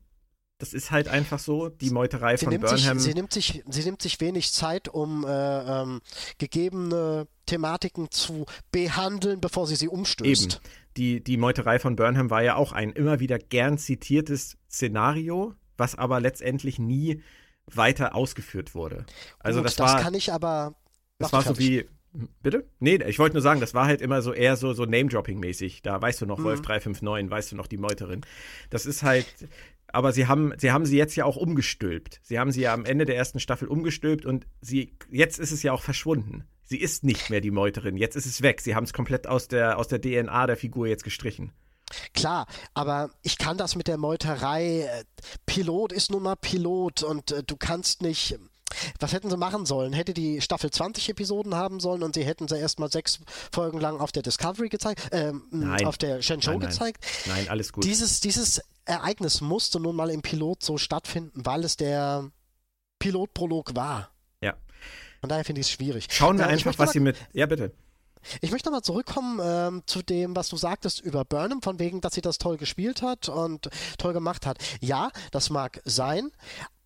S1: Das ist halt einfach so, die Meuterei
S2: Sie
S1: von
S2: nimmt,
S1: Burnham.
S2: sich, sie, nimmt sich, sie nimmt sich wenig Zeit, um äh, ähm, gegebene Thematiken zu behandeln, bevor sie sie umstößt.
S1: Eben. Die, die Meuterei von Burnham war ja auch ein immer wieder gern zitiertes Szenario, was aber letztendlich nie weiter ausgeführt wurde. Also
S2: Gut,
S1: das war,
S2: kann ich aber.
S1: das war so wie, bitte? Nee, ich wollte nur sagen, das war halt immer so eher so, so Name-Dropping-mäßig. Da weißt du noch,
S2: Mhm.
S1: Wolf 359, weißt du noch die Meuterin. Das ist halt, aber sie haben, sie haben sie jetzt ja auch umgestülpt. Sie haben sie ja am Ende der ersten Staffel umgestülpt und sie, jetzt ist es ja auch verschwunden. Sie ist nicht mehr die Meuterin. Jetzt ist es weg. Sie haben es komplett aus der, aus der DNA der Figur jetzt gestrichen.
S2: Klar, aber ich kann das mit der Meuterei. äh, Pilot ist nun mal Pilot und äh, du kannst nicht. Was hätten sie machen sollen? Hätte die Staffel 20 Episoden haben sollen und sie hätten sie erstmal sechs Folgen lang auf der Discovery gezeigt, ähm,
S1: Nein.
S2: auf der Shenzhou
S1: Nein, nein.
S2: gezeigt.
S1: Nein, alles gut.
S2: Dieses, dieses Ereignis musste nun mal im Pilot so stattfinden, weil es der Pilotprolog war.
S1: Ja.
S2: Von daher finde ich es schwierig.
S1: Schauen wir
S2: Äh,
S1: einfach, was sie mit. Ja, bitte.
S2: Ich möchte nochmal zurückkommen ähm, zu dem, was du sagtest über Burnham, von wegen, dass sie das toll gespielt hat und toll gemacht hat. Ja, das mag sein,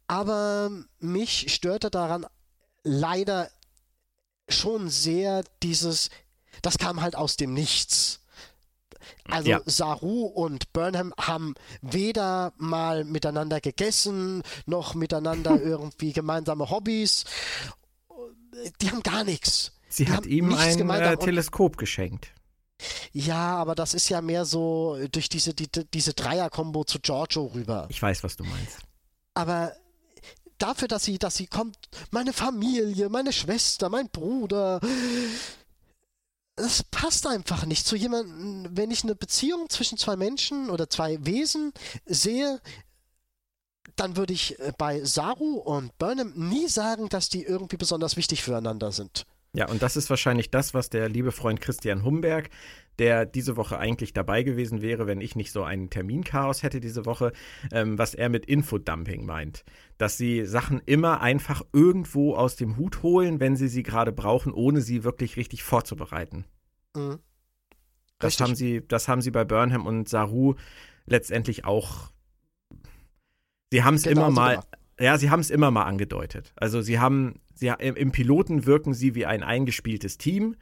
S2: aber mich störte daran leider schon sehr dieses, das kam halt aus dem Nichts. Also
S1: Ja.
S2: Saru und Burnham haben weder mal miteinander gegessen, noch miteinander *laughs* irgendwie gemeinsame Hobbys. Die haben gar nichts.
S1: Sie hat ihm ein äh, Teleskop geschenkt.
S2: Ja, aber das ist ja mehr so durch diese, die, diese Dreier-Kombo zu Giorgio rüber.
S1: Ich weiß, was du meinst.
S2: Aber dafür, dass sie, dass sie kommt, meine Familie, meine Schwester, mein Bruder, das passt einfach nicht zu jemandem, wenn ich eine Beziehung zwischen zwei Menschen oder zwei Wesen sehe, dann würde ich äh, bei Saru und Burnham nie sagen, dass die irgendwie besonders wichtig füreinander sind.
S1: Ja, und das ist wahrscheinlich das, was der liebe Freund Christian Humberg, der diese Woche eigentlich dabei gewesen wäre, wenn ich nicht so einen Terminchaos hätte diese Woche, ähm, was er mit Infodumping meint. Dass sie Sachen immer einfach irgendwo aus dem Hut holen, wenn sie sie gerade brauchen, ohne sie wirklich richtig vorzubereiten.
S2: Mhm.
S1: Das
S2: Richtig.
S1: haben sie, das haben sie bei Burnham und Saru letztendlich auch. Sie haben es
S2: Genau
S1: immer
S2: so
S1: mal,
S2: gemacht.
S1: ja, sie haben es immer mal angedeutet. Also sie haben, sie im Piloten wirken sie wie ein eingespieltes Team.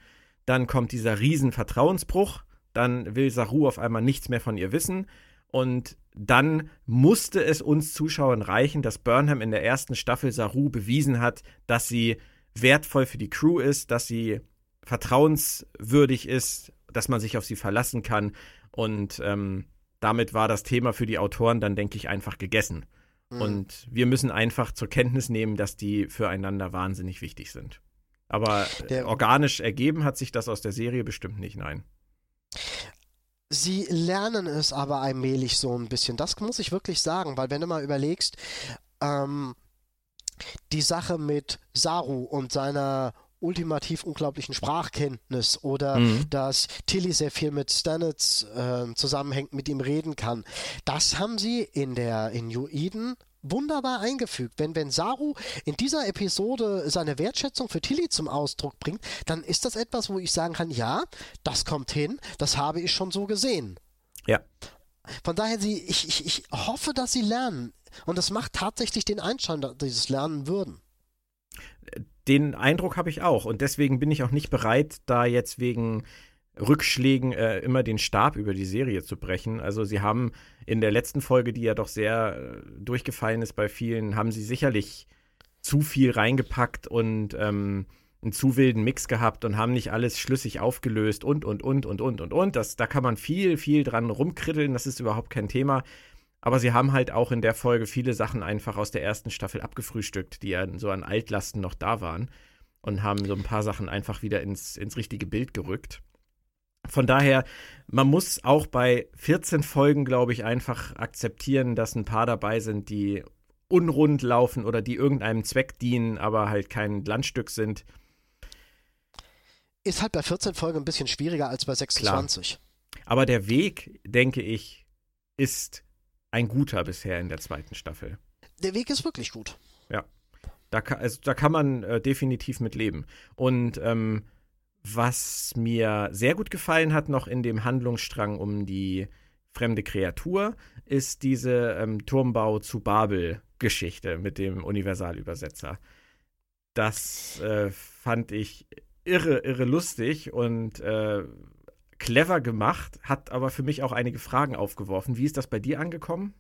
S1: Dann kommt dieser riesen Vertrauensbruch. Dann will Saru auf einmal nichts mehr von ihr wissen. Und dann musste es uns Zuschauern reichen, dass Burnham in der ersten Staffel Saru bewiesen hat, dass sie wertvoll für die Crew ist, dass sie vertrauenswürdig ist, dass man sich auf sie verlassen kann. Und ähm, damit war das Thema für die Autoren dann, denke ich, einfach gegessen.
S2: Mhm.
S1: Und wir müssen einfach zur Kenntnis nehmen, dass die füreinander wahnsinnig wichtig sind. Aber äh,
S2: Der-
S1: organisch ergeben hat sich das aus der Serie bestimmt nicht, nein.
S2: Sie lernen es aber allmählich so ein bisschen. Das muss ich wirklich sagen, weil wenn du mal überlegst, ähm, die Sache mit Saru und seiner ultimativ unglaublichen Sprachkenntnis oder
S1: Mhm.
S2: dass Tilly sehr viel mit Stanitz äh, zusammenhängt, mit ihm reden kann, das haben sie in der in New Eden wunderbar eingefügt. Wenn, wenn Saru in dieser Episode seine Wertschätzung für Tilly zum Ausdruck bringt, dann ist das etwas, wo ich sagen kann, ja, das kommt hin, das habe ich schon so gesehen.
S1: Ja.
S2: Von daher, sie, ich, ich, ich hoffe, dass sie lernen. Und es macht tatsächlich den Einschein, dass sie es lernen würden.
S1: Den Eindruck habe ich auch. Und deswegen bin ich auch nicht bereit, da jetzt wegen Rückschlägen äh, immer den Stab über die Serie zu brechen. Also sie haben in der letzten Folge, die ja doch sehr äh, durchgefallen ist bei vielen, haben sie sicherlich zu viel reingepackt und ähm, einen zu wilden Mix gehabt und haben nicht alles schlüssig aufgelöst und, und, und, und, und, und, und. Das, da kann man viel, viel dran rumkritteln, das ist überhaupt kein Thema. Aber sie haben halt auch in der Folge viele Sachen einfach aus der ersten Staffel abgefrühstückt, die ja so an Altlasten noch da waren. Und haben so ein paar Sachen einfach wieder ins, ins richtige Bild gerückt. Von daher, man muss auch bei 14 Folgen, glaube ich, einfach akzeptieren, dass ein paar dabei sind, die unrund laufen oder die irgendeinem Zweck dienen, aber halt kein Landstück sind.
S2: Ist halt bei 14 Folgen ein bisschen schwieriger als bei 26.
S1: Klar. Aber der Weg, denke ich, ist ein guter bisher in der zweiten Staffel.
S2: Der Weg ist wirklich gut.
S1: Ja. Da kann, also, da kann man äh, definitiv mit leben. Und ähm, was mir sehr gut gefallen hat, noch in dem Handlungsstrang um die fremde Kreatur, ist diese ähm, Turmbau zu Babel-Geschichte mit dem Universalübersetzer. Das äh, fand ich irre, irre lustig und äh, clever gemacht, hat aber für mich auch einige Fragen aufgeworfen. Wie ist das bei dir angekommen?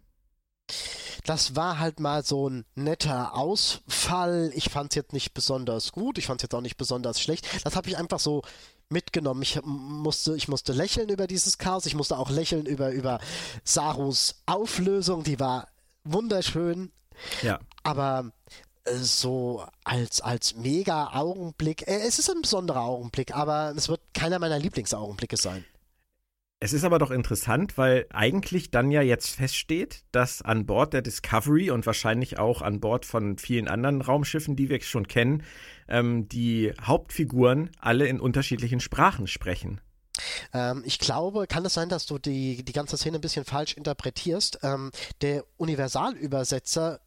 S2: Das war halt mal so ein netter Ausfall. Ich fand es jetzt nicht besonders gut, ich fand es jetzt auch nicht besonders schlecht. Das habe ich einfach so mitgenommen. Ich musste, ich musste lächeln über dieses Chaos, ich musste auch lächeln über, über Sarus Auflösung, die war wunderschön.
S1: Ja.
S2: Aber so als, als Mega-Augenblick. Äh, es ist ein besonderer Augenblick, aber es wird keiner meiner Lieblingsaugenblicke sein.
S1: Es ist aber doch interessant, weil eigentlich dann ja jetzt feststeht, dass an Bord der Discovery und wahrscheinlich auch an Bord von vielen anderen Raumschiffen, die wir schon kennen, ähm, die Hauptfiguren alle in unterschiedlichen Sprachen sprechen.
S2: Ähm, ich glaube, kann es sein, dass du die, die ganze Szene ein bisschen falsch interpretierst? Ähm, der Universalübersetzer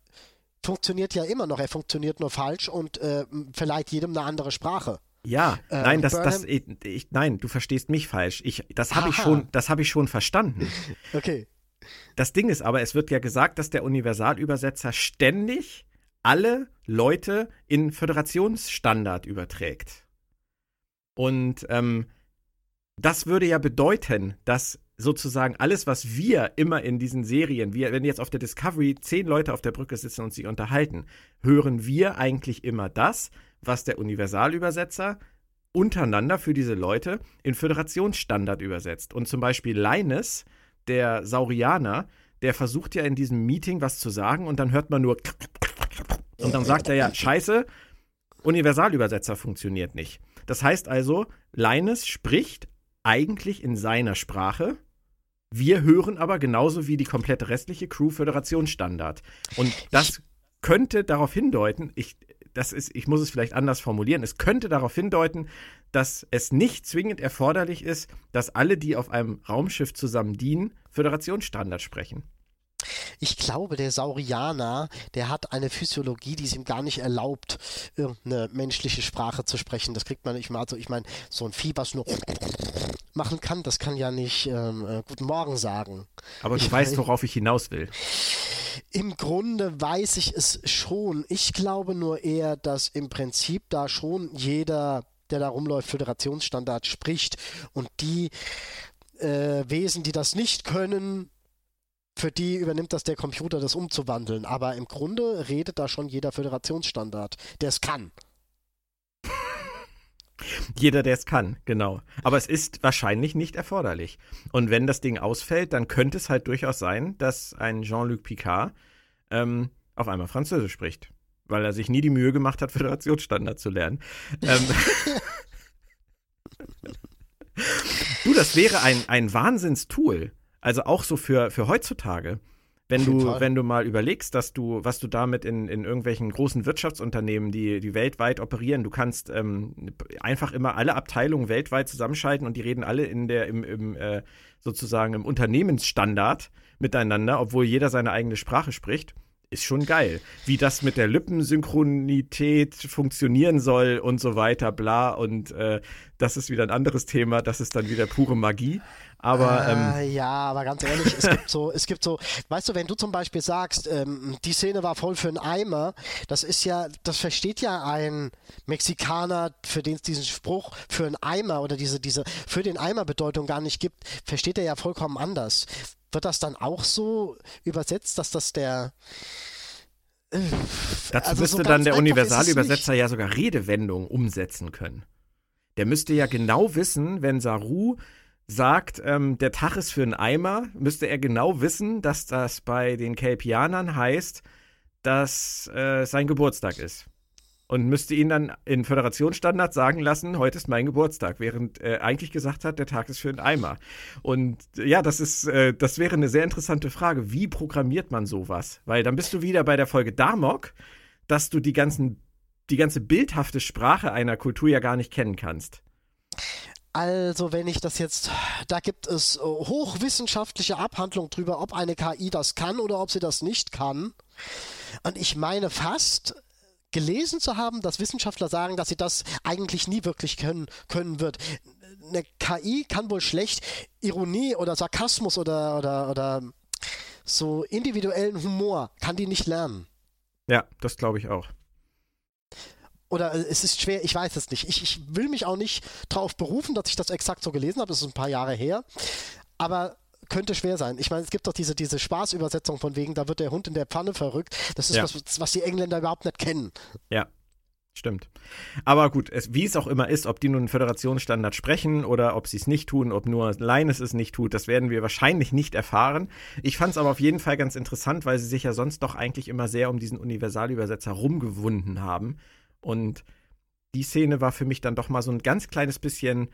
S2: funktioniert ja immer noch, er funktioniert nur falsch und äh, verleiht jedem eine andere Sprache.
S1: Ja, äh, nein, das, das, ich, ich, nein, du verstehst mich falsch. Ich, das habe ich schon, das habe ich schon verstanden. *laughs*
S2: okay.
S1: Das Ding ist aber, es wird ja gesagt, dass der Universalübersetzer ständig alle Leute in Föderationsstandard überträgt. Und ähm, das würde ja bedeuten, dass sozusagen alles, was wir immer in diesen Serien, wir, wenn jetzt auf der Discovery zehn Leute auf der Brücke sitzen und sich unterhalten, hören wir eigentlich immer das, was der Universalübersetzer untereinander für diese Leute in Föderationsstandard übersetzt. Und zum Beispiel Linus, der Saurianer, der versucht ja in diesem Meeting was zu sagen und dann hört man nur und dann sagt er ja, scheiße, Universalübersetzer funktioniert nicht. Das heißt also, Linus spricht eigentlich in seiner Sprache. Wir hören aber genauso wie die komplette restliche Crew Föderationsstandard. Und das könnte darauf hindeuten, ich, das ist, ich muss es vielleicht anders formulieren, es könnte darauf hindeuten, dass es nicht zwingend erforderlich ist, dass alle, die auf einem Raumschiff zusammen dienen, Föderationsstandard sprechen.
S2: Ich glaube, der Saurianer, der hat eine Physiologie, die es ihm gar nicht erlaubt, irgendeine menschliche Sprache zu sprechen. Das kriegt man nicht mal. Also ich meine, so ein Vieh, was nur machen kann, das kann ja nicht ähm, äh, Guten Morgen sagen.
S1: Aber du
S2: ich
S1: weißt, worauf ich hinaus will.
S2: Im Grunde weiß ich es schon. Ich glaube nur eher, dass im Prinzip da schon jeder, der da rumläuft, Föderationsstandard spricht und die äh, Wesen, die das nicht können, für die übernimmt das der Computer, das umzuwandeln. Aber im Grunde redet da schon jeder Föderationsstandard, der es kann.
S1: Jeder, der es kann, genau. Aber es ist wahrscheinlich nicht erforderlich. Und wenn das Ding ausfällt, dann könnte es halt durchaus sein, dass ein Jean-Luc Picard ähm, auf einmal Französisch spricht. Weil er sich nie die Mühe gemacht hat, *laughs* Föderationsstandard zu lernen. ähm, *laughs* du, das wäre ein, ein Wahnsinnstool. Also auch so für, für heutzutage. Wenn du, wenn du mal überlegst, dass du, was du damit in, in irgendwelchen großen Wirtschaftsunternehmen, die, die weltweit operieren, du kannst ähm, einfach immer alle Abteilungen weltweit zusammenschalten und die reden alle in der, im, im äh, sozusagen im Unternehmensstandard miteinander, obwohl jeder seine eigene Sprache spricht ist schon geil. Wie das mit der Lippensynchronität funktionieren soll und so weiter, bla. Und äh, das ist wieder ein anderes Thema. Das ist dann wieder pure Magie. Aber
S2: äh, ähm, ja, aber ganz ehrlich, es gibt so, es gibt so, weißt du, wenn du zum Beispiel sagst, ähm, die Szene war voll für einen Eimer, das ist ja, das versteht ja ein Mexikaner, für den es diesen Spruch für einen Eimer oder diese, diese für den Eimer Bedeutung gar nicht gibt, versteht er ja vollkommen anders. Wird das dann auch so übersetzt, dass das der
S1: äh, Dazu also müsste so dann der Universalübersetzer ja sogar Redewendungen umsetzen können. Der müsste ja genau wissen, wenn Saru sagt, ähm, der Tag ist für einen Eimer, müsste er genau wissen, dass das bei den Kelpianern heißt, dass äh, sein Geburtstag ist. Und müsste ihn dann in Föderationsstandard sagen lassen, heute ist mein Geburtstag, während er eigentlich gesagt hat, der Tag ist für einen Eimer. Und ja, das ist, äh, das wäre eine sehr interessante Frage. Wie programmiert man sowas? Weil dann bist du wieder bei der Folge Damok, dass du die ganzen, die ganze bildhafte Sprache einer Kultur ja gar nicht kennen kannst.
S2: Also, wenn ich das jetzt, da gibt es äh, hochwissenschaftliche Abhandlungen drüber, ob eine KI das kann oder ob sie das nicht kann. Und ich meine fast gelesen zu haben, dass Wissenschaftler sagen, dass sie das eigentlich nie wirklich können, können wird. Eine KI kann wohl schlecht Ironie oder Sarkasmus oder, oder, oder so individuellen Humor, kann die nicht lernen.
S1: Ja, das glaube ich auch
S2: oder äh, es ist schwer, ich weiß es nicht. Ich, ich will mich auch nicht darauf berufen, dass ich das exakt so gelesen habe, das ist ein paar Jahre her. Aber könnte schwer sein. Ich meine, es gibt doch diese, diese Spaßübersetzung von wegen, da wird der Hund in der Pfanne verrückt. Das ist ja. was, was die Engländer überhaupt nicht kennen.
S1: Ja, Stimmt. Aber gut, es, wie es auch immer ist, ob die nun Föderationsstandard sprechen oder ob sie es nicht tun, ob nur Leines es nicht tut, das werden wir wahrscheinlich nicht erfahren. Ich fand es aber auf jeden Fall ganz interessant, weil sie sich ja sonst doch eigentlich immer sehr um diesen Universalübersetzer rumgewunden haben. Und die Szene war für mich dann doch mal so ein ganz kleines bisschen,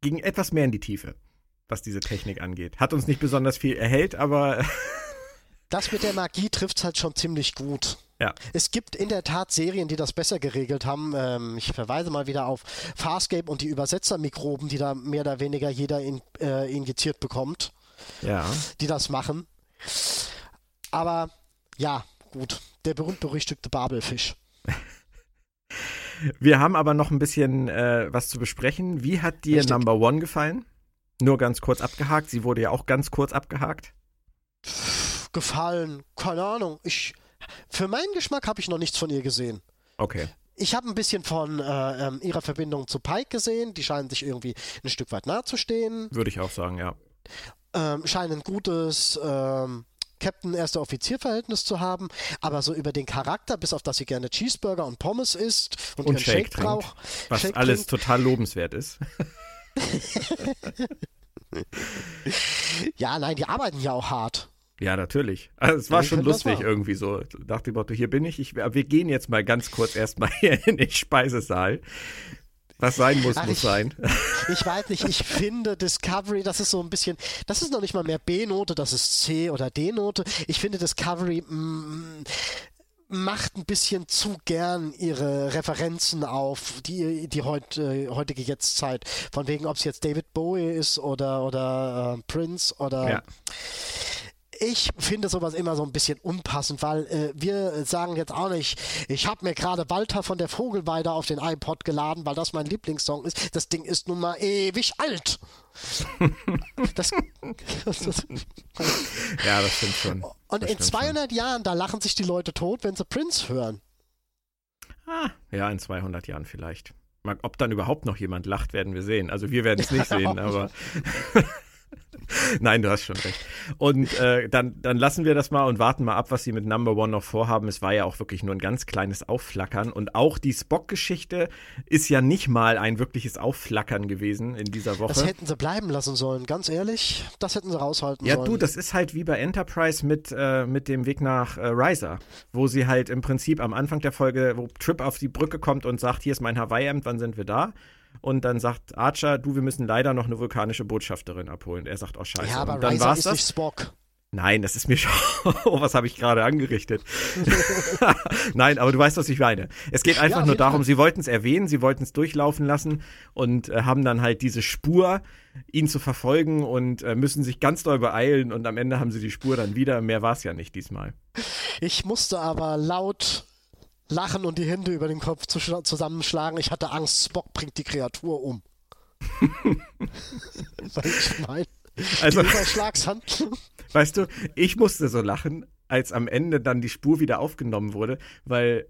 S1: ging etwas mehr in die Tiefe, was diese Technik angeht. Hat uns nicht besonders viel erhellt, aber. *laughs*
S2: das mit der Magie trifft es halt schon ziemlich gut.
S1: Ja.
S2: Es gibt in der Tat Serien, die das besser geregelt haben. Ähm, ich verweise mal wieder auf Farscape und die Übersetzermikroben, die da mehr oder weniger jeder in, äh, injiziert bekommt.
S1: Ja.
S2: Die das machen. Aber ja, gut. Der berühmt-berüchtigte Babelfisch. *laughs*
S1: Wir haben aber noch ein bisschen äh, was zu besprechen. Wie hat dir Richtig. Number One gefallen? Nur ganz kurz abgehakt. Sie wurde ja auch ganz kurz abgehakt.
S2: Gefallen, keine Ahnung. Ich, für meinen Geschmack habe ich noch nichts von ihr gesehen.
S1: Okay.
S2: Ich habe ein bisschen von äh, ähm, ihrer Verbindung zu Pike gesehen. Die scheinen sich irgendwie ein Stück weit nahe zu stehen.
S1: Würde ich auch sagen, ja.
S2: Ähm, scheinen ein gutes ähm, Captain erster Offizier-Verhältnis zu haben, aber so über den Charakter, bis auf dass sie gerne Cheeseburger und Pommes isst und, und Shake, Shake braucht.
S1: Was Shake alles trinkt. total lobenswert ist. *laughs*
S2: ja, nein, die arbeiten ja auch hart.
S1: Ja, natürlich. Also es war ja, schon lustig irgendwie so. Dem Motto, hier bin ich, ich. Wir gehen jetzt mal ganz kurz erstmal *laughs* hier in den Speisesaal. Was sein muss, Ach, muss
S2: ich,
S1: sein. *laughs*
S2: Ich weiß nicht, ich finde Discovery, das ist so ein bisschen, das ist noch nicht mal mehr B-Note, das ist C oder D-Note. Ich finde Discovery mm, macht ein bisschen zu gern ihre Referenzen auf die, die heut, äh, heutige Jetztzeit. Von wegen, ob es jetzt David Bowie ist oder, oder äh, Prince oder. Ja ich finde sowas immer so ein bisschen unpassend, weil äh, wir sagen jetzt auch nicht, ich habe mir gerade Walter von der Vogelweide auf den iPod geladen, weil das mein Lieblingssong ist. Das Ding ist nun mal ewig alt. *laughs*
S1: das, das, *laughs* ja, das stimmt schon.
S2: Und
S1: das
S2: in 200 schon. Jahren, da lachen sich die Leute tot, wenn sie Prince hören.
S1: Ah, ja, in 200 Jahren vielleicht. Ob dann überhaupt noch jemand lacht, werden wir sehen. Also wir werden es nicht *laughs* sehen, aber *laughs* Nein, du hast schon recht. Und äh, dann, dann lassen wir das mal und warten mal ab, was sie mit Number One noch vorhaben. Es war ja auch wirklich nur ein ganz kleines Aufflackern. Und auch die Spock-Geschichte ist ja nicht mal ein wirkliches Aufflackern gewesen in dieser Woche.
S2: Das hätten sie bleiben lassen sollen, ganz ehrlich. Das hätten sie raushalten
S1: ja,
S2: sollen.
S1: Ja, du, das ist halt wie bei Enterprise mit, äh, mit dem Weg nach äh, Riser, wo sie halt im Prinzip am Anfang der Folge, wo Trip auf die Brücke kommt und sagt, hier ist mein Hawaii-Hemd, wann sind wir da? Und dann sagt Archer, du, wir müssen leider noch eine vulkanische Botschafterin abholen. Er sagt, oh scheiße.
S2: Ja, aber
S1: und dann
S2: Riser ist das. nicht Spock.
S1: Nein, das ist mir *laughs* schon. oh, was habe ich gerade angerichtet? *laughs* Nein, aber du weißt, was ich meine. Es geht einfach ja, nur darum, Fall. sie wollten es erwähnen, sie wollten es durchlaufen lassen und äh, haben dann halt diese Spur, ihn zu verfolgen und äh, müssen sich ganz doll beeilen und am Ende haben sie die Spur dann wieder. Mehr war es ja nicht diesmal.
S2: Ich musste aber laut lachen und die Hände über den Kopf zusammenschlagen. Ich hatte Angst, Spock bringt die Kreatur um. *laughs* Weil ich meine,
S1: also, Weißt du, ich musste so lachen, als am Ende dann die Spur wieder aufgenommen wurde, weil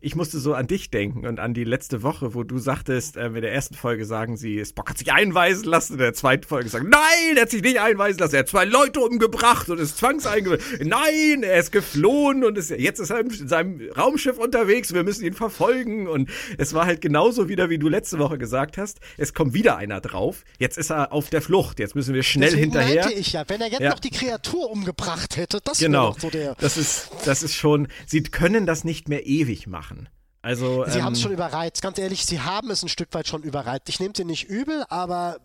S1: ich musste so an dich denken und an die letzte Woche, wo du sagtest, äh, in der ersten Folge sagen sie, Spock hat sich einweisen lassen, in der zweiten Folge sagen, nein, er hat sich nicht einweisen lassen, er hat zwei Leute umgebracht und ist zwangseingewiesen. Nein, er ist geflohen und ist, jetzt ist er in seinem Raumschiff unterwegs, wir müssen ihn verfolgen und es war halt genauso wieder, wie du letzte Woche gesagt hast, es kommt wieder einer drauf, jetzt ist er auf der Flucht, jetzt müssen wir schnell
S2: Deswegen
S1: hinterher.
S2: meinte ich ja, wenn er jetzt
S1: Ja.
S2: noch die Kreatur umgebracht hätte, das
S1: Genau,
S2: wäre doch so der...
S1: das ist, das ist schon, sie können das nicht mehr ewig machen. Also,
S2: Sie
S1: ähm,
S2: haben es schon überreizt. Ganz ehrlich, sie haben es ein Stück weit schon überreizt. Ich nehme sie nicht übel, aber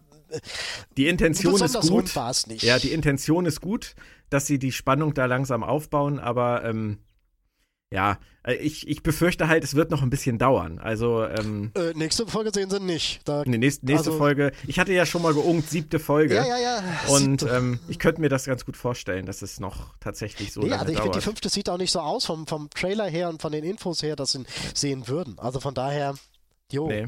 S1: Die Intention ist gut. Ja, die Intention ist gut, dass sie die Spannung da langsam aufbauen, aber ähm, ja, äh, ich, ich befürchte halt, es wird noch ein bisschen dauern. Also, ähm,
S2: äh, nächste Folge sehen sie nicht. Da,
S1: die nächste, nächste
S2: also-
S1: Folge, ich hatte ja schon mal geungt, siebte Folge.
S2: Ja, ja, ja.
S1: Und ähm, ich könnte mir das ganz gut vorstellen, dass es noch tatsächlich so
S2: Nee, also ich finde, die fünfte sieht auch nicht so aus vom, vom Trailer her und von den Infos her, dass sie sehen würden. Also von daher, jo.
S1: Nee.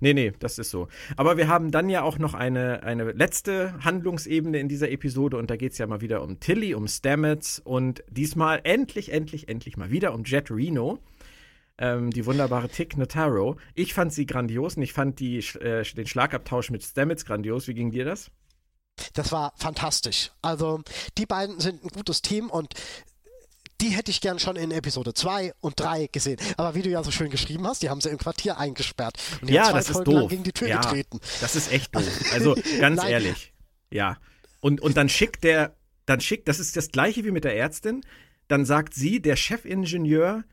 S1: Nee, nee, das ist so. Aber wir haben dann ja auch noch eine, eine letzte Handlungsebene in dieser Episode und da geht es ja mal wieder um Tilly, um Stamets und diesmal endlich, endlich, endlich mal wieder um Jet Reno. Ähm, die wunderbare Tick Notaro. Ich fand sie grandios und ich fand die, äh, den Schlagabtausch mit Stamets grandios. Wie ging dir das?
S2: Das war fantastisch. Also die beiden sind ein gutes Team und die hätte ich gern schon in Episode 2 und 3 gesehen. Aber wie du ja so schön geschrieben hast, die haben sie im Quartier eingesperrt. Und die
S1: Ja,
S2: haben zwei
S1: das ist
S2: Folgen lang
S1: doof.
S2: gegen die Tür
S1: Ja.
S2: getreten.
S1: Das ist echt doof. Also ganz *laughs* ehrlich. Ja. Und, und dann schickt der, dann schickt, das ist das gleiche wie mit der Ärztin, dann sagt sie, der Chefingenieur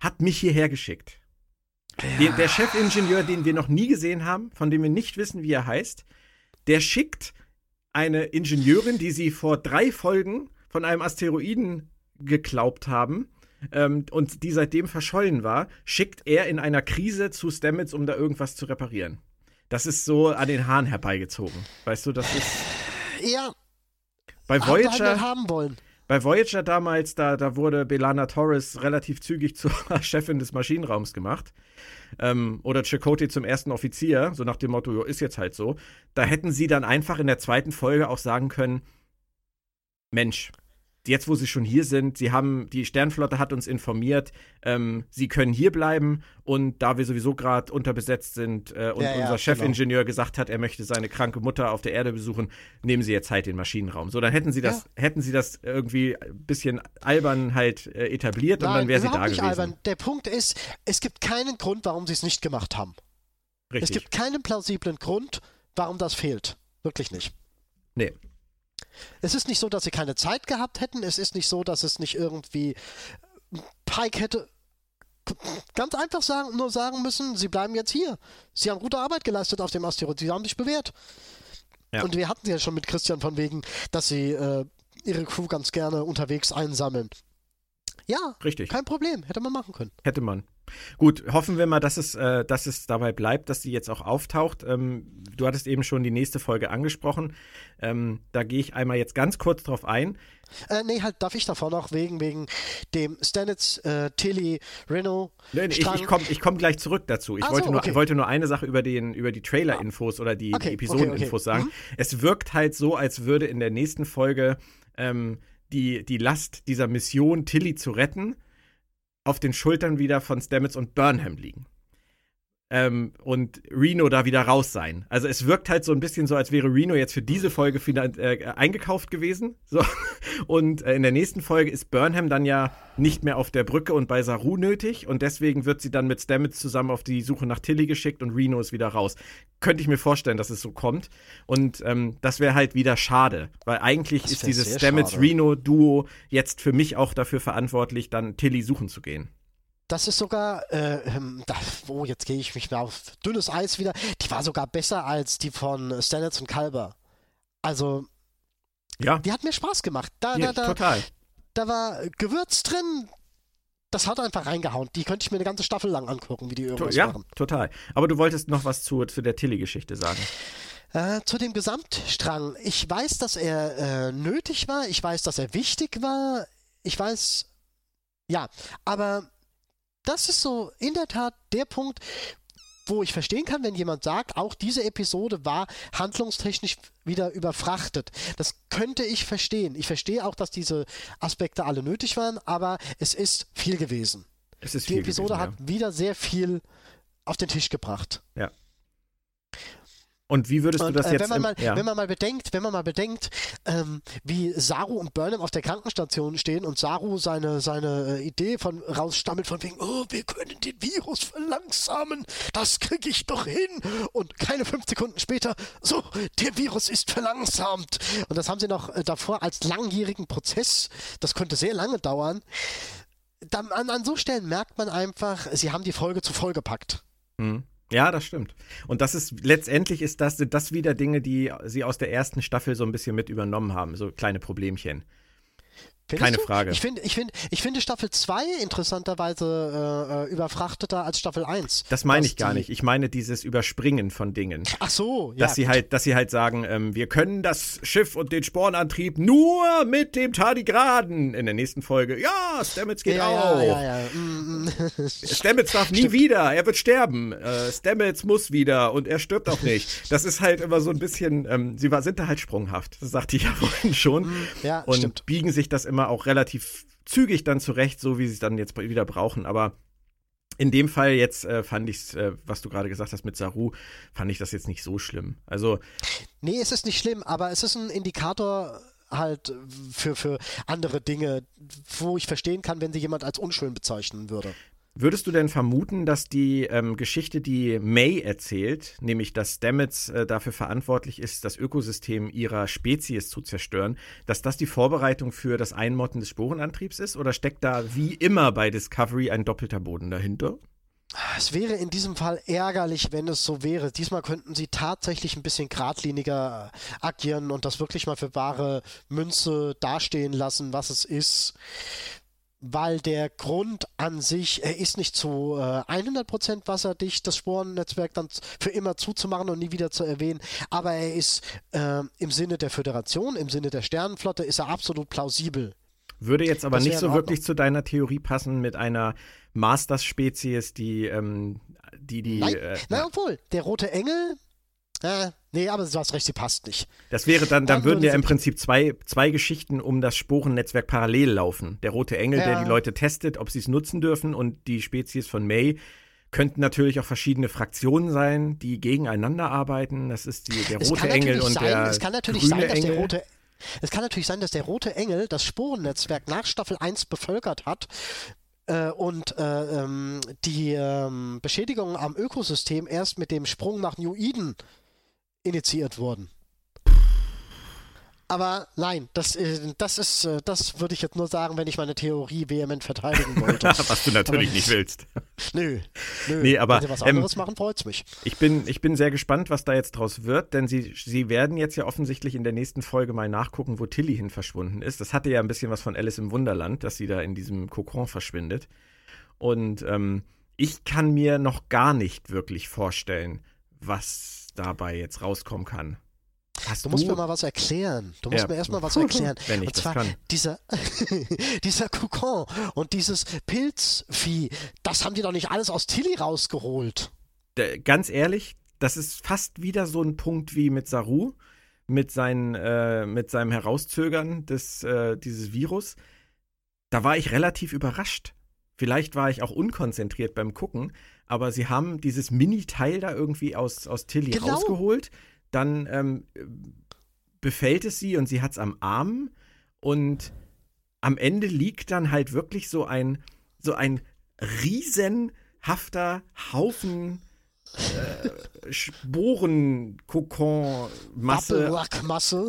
S1: hat mich hierher geschickt. Der, der Chefingenieur, den wir noch nie gesehen haben, von dem wir nicht wissen, wie er heißt, der schickt eine Ingenieurin, die sie vor drei Folgen von einem Asteroiden geglaubt haben ähm, und die seitdem verschollen war, schickt er in einer Krise zu Stamets, um da irgendwas zu reparieren. Das ist so an den Haaren herbeigezogen. Weißt du, das ist
S2: Ja,
S1: bei
S2: sie halt
S1: Voyager,
S2: haben wollen.
S1: bei Voyager damals, da, da wurde Belana Torres relativ zügig *laughs* zur Chefin des Maschinenraums gemacht. Ähm, oder Chakotay zum ersten Offizier, so nach dem Motto, jo, ist jetzt halt so. Da hätten sie dann einfach in der zweiten Folge auch sagen können, Mensch, jetzt wo sie schon hier sind, sie haben, die Sternflotte hat uns informiert, ähm, sie können hier bleiben und da wir sowieso gerade unterbesetzt sind äh, und
S2: Ja, ja,
S1: unser
S2: genau.
S1: Chefingenieur gesagt hat, er möchte seine kranke Mutter auf der Erde besuchen, nehmen sie jetzt halt den Maschinenraum. So, dann hätten sie das, hätten sie das irgendwie ein bisschen albern halt äh, etabliert und
S2: Nein,
S1: dann wäre sie da
S2: nicht
S1: gewesen.
S2: albern. Der Punkt ist, es gibt keinen Grund, warum sie es nicht gemacht haben. Es
S1: Richtig.
S2: gibt keinen plausiblen Grund, warum das fehlt. Wirklich nicht.
S1: Nee.
S2: Es ist nicht so, dass sie keine Zeit gehabt hätten. Es ist nicht so, dass es nicht irgendwie Pike hätte ganz einfach sagen, nur sagen müssen, sie bleiben jetzt hier. Sie haben gute Arbeit geleistet auf dem Asteroid. Sie haben sich bewährt.
S1: Ja.
S2: Und wir hatten ja schon mit Christian von wegen, dass sie äh, ihre Crew ganz gerne unterwegs einsammeln. Ja,
S1: Richtig.
S2: kein Problem. Hätte man machen können.
S1: Hätte man. Gut, hoffen wir mal, dass es, äh, dass es dabei bleibt, dass sie jetzt auch auftaucht. Ähm, du hattest eben schon die nächste Folge angesprochen. Ähm, da gehe ich einmal jetzt ganz kurz drauf ein.
S2: Äh, nee, halt, darf ich davor noch wegen, wegen dem Stanitz, äh, Tilly, Reno,
S1: Nee, nee, ich, ich komme ich komm gleich zurück dazu. Ich
S2: Ach
S1: wollte,
S2: so,
S1: nur,
S2: okay.
S1: wollte nur eine Sache über, den, über die Trailer-Infos oder die,
S2: Okay,
S1: die Episoden-Infos
S2: okay.
S1: sagen.
S2: Mhm.
S1: Es wirkt halt so, als würde in der nächsten Folge ähm, die, die Last dieser Mission, Tilly zu retten, auf den Schultern wieder von Stamets und Burnham liegen. Ähm, und Reno da wieder raus sein. Also es wirkt halt so ein bisschen so, als wäre Reno jetzt für diese Folge äh, eingekauft gewesen. So. *laughs* Und äh, in der nächsten Folge ist Burnham dann ja nicht mehr auf der Brücke und bei Saru nötig und deswegen wird sie dann mit Stamets zusammen auf die Suche nach Tilly geschickt und Reno ist wieder raus. Könnte ich mir vorstellen, dass es so kommt. Und ähm, das wäre halt wieder schade, weil eigentlich
S2: Das
S1: ist dieses Stamets-Reno-Duo jetzt für mich auch dafür verantwortlich, dann Tilly suchen zu gehen.
S2: Das ist sogar, äh, da, oh, jetzt gehe ich mich mal auf dünnes Eis wieder. Die war sogar besser als die von Stanitz und Kalber. Also,
S1: Ja,
S2: die hat mir Spaß gemacht. Da,
S1: ja
S2: da, da,
S1: total.
S2: da war Gewürz drin. Das hat einfach reingehauen. Die könnte ich mir eine ganze Staffel lang angucken, wie die irgendwas
S1: ja,
S2: machen.
S1: total. Aber du wolltest noch was zu, zu der Tilly-Geschichte sagen.
S2: Äh, zu dem Gesamtstrang. Ich weiß, dass er äh, nötig war. Ich weiß, dass er wichtig war. Ich weiß, ja, aber das ist so in der Tat der Punkt, wo ich verstehen kann, wenn jemand sagt, auch diese Episode war handlungstechnisch wieder überfrachtet. Das könnte ich verstehen. Ich verstehe auch, dass diese Aspekte alle nötig waren, aber es ist viel gewesen. Die Episode gewesen, hat ja. wieder sehr viel auf den Tisch gebracht.
S1: Ja. Und wie würdest du das
S2: äh,
S1: jetzt?
S2: Wenn man, mal, ja. wenn man mal bedenkt, wenn man mal bedenkt, ähm, wie Saru und Burnham auf der Krankenstation stehen und Saru seine, seine äh, Idee von rausstammelt von wegen, oh, wir können den Virus verlangsamen, das kriege ich doch hin. Und keine fünf Sekunden später, so, der Virus ist verlangsamt. Und das haben sie noch äh, davor als langjährigen Prozess, das könnte sehr lange dauern. Dann, an, an so Stellen merkt man einfach, sie haben die Folge zu voll gepackt.
S1: Mhm. Ja, das stimmt. Und das ist letztendlich ist das, das wieder Dinge, die sie aus der ersten Staffel so ein bisschen mit übernommen haben, so kleine Problemchen. Findest Keine
S2: du?
S1: Frage.
S2: Ich finde, ich finde, ich finde Staffel 2 interessanterweise äh, äh, überfrachteter als Staffel 1.
S1: Das meine ich gar nicht. Ich meine dieses Überspringen von Dingen.
S2: Ach so,
S1: ja. Dass sie halt, dass sie halt sagen, ähm, wir können das Schiff und den Spornantrieb nur mit dem Tardigraden. In der nächsten Folge, ja, Stamets geht
S2: ja,
S1: auch.
S2: Ja, ja, ja. Mm, mm. *laughs*
S1: Stamets darf nie Stimmt. wieder, er wird sterben. Äh, Stamets muss wieder und er stirbt auch nicht. Das ist halt immer so ein bisschen, ähm, sie war, sind da halt sprunghaft. Das sagte ich ja *laughs* vorhin schon. Mm,
S2: ja,
S1: und
S2: stimmt.
S1: biegen sich das immer immer auch relativ zügig dann zurecht, so wie sie es dann jetzt wieder brauchen. Aber in dem Fall jetzt äh, fand ich äh, was du gerade gesagt hast mit Saru, fand ich das jetzt nicht so schlimm. Also.
S2: Nee, es ist nicht schlimm, aber es ist ein Indikator halt für, für andere Dinge, wo ich verstehen kann, wenn sie jemand als unschön bezeichnen würde.
S1: Würdest du denn vermuten, dass die ähm, Geschichte, die May erzählt, nämlich dass Stamets äh, dafür verantwortlich ist, das Ökosystem ihrer Spezies zu zerstören, dass das die Vorbereitung für das Einmotten des Sporenantriebs ist? Oder steckt da wie immer bei Discovery ein doppelter Boden dahinter?
S2: Es wäre in diesem Fall ärgerlich, wenn es so wäre. Diesmal könnten sie tatsächlich ein bisschen geradliniger agieren und das wirklich mal für wahre Münze dastehen lassen, was es ist weil der Grund an sich, er ist nicht zu äh, 100% wasserdicht, das Sporennetzwerk dann für immer zuzumachen und nie wieder zu erwähnen, aber er ist äh, im Sinne der Föderation, im Sinne der Sternenflotte, ist er absolut plausibel.
S1: Würde jetzt aber nicht so wirklich zu deiner Theorie passen mit einer Masters-Spezies, die, ähm, die, die.
S2: Nein, äh, nein, obwohl, der rote Engel, äh, nee, aber du hast recht, sie passt nicht.
S1: Das wäre dann, dann, würden ja im Prinzip zwei, zwei Geschichten um das Sporennetzwerk parallel laufen. Der rote Engel, ja. der die Leute testet, ob sie es nutzen dürfen, und die Spezies von May könnten natürlich auch verschiedene Fraktionen sein, die gegeneinander arbeiten. Das ist die, der rote Engel und
S2: sein,
S1: der
S2: Es kann natürlich
S1: grüne
S2: sein, dass
S1: Engel.
S2: der rote es kann natürlich sein, dass der rote Engel das Sporennetzwerk nach Staffel 1 bevölkert hat äh, und äh, ähm, die ähm, Beschädigungen am Ökosystem erst mit dem Sprung nach New Eden initiiert wurden. Aber nein, das, äh, das ist, äh, das würde ich jetzt nur sagen, wenn ich meine Theorie vehement verteidigen wollte. *laughs*
S1: was du natürlich aber, nicht willst. *laughs*
S2: Nö, nö.
S1: Nee, aber,
S2: wenn sie was anderes ähm, machen, freut's mich.
S1: Ich bin, ich bin sehr gespannt, was da jetzt draus wird, denn sie, sie werden jetzt ja offensichtlich in der nächsten Folge mal nachgucken, wo Tilly hin verschwunden ist. Das hatte ja ein bisschen was von Alice im Wunderland, dass sie da in diesem Kokon verschwindet. Und ähm, ich kann mir noch gar nicht wirklich vorstellen, was dabei jetzt rauskommen kann.
S2: Hast du musst du? mir mal was erklären. Du musst ja. mir erstmal was erklären. *laughs*
S1: Wenn ich
S2: und
S1: zwar das kann.
S2: dieser *laughs* dieser Kokon und dieses Pilzvieh, das haben die doch nicht alles aus Tilly rausgeholt.
S1: D ganz ehrlich, das ist fast wieder so ein Punkt wie mit Saru, mit, seinen, äh, mit seinem Herauszögern des, äh, dieses Virus. Da war ich relativ überrascht. Vielleicht war ich auch unkonzentriert beim Gucken, aber sie haben dieses Mini-Teil da irgendwie aus, aus Tilly genau. rausgeholt. Dann ähm, befällt es sie und sie hat es am Arm. Und am Ende liegt dann halt wirklich so ein, so ein riesenhafter Haufen äh, Sporenkokon-Masse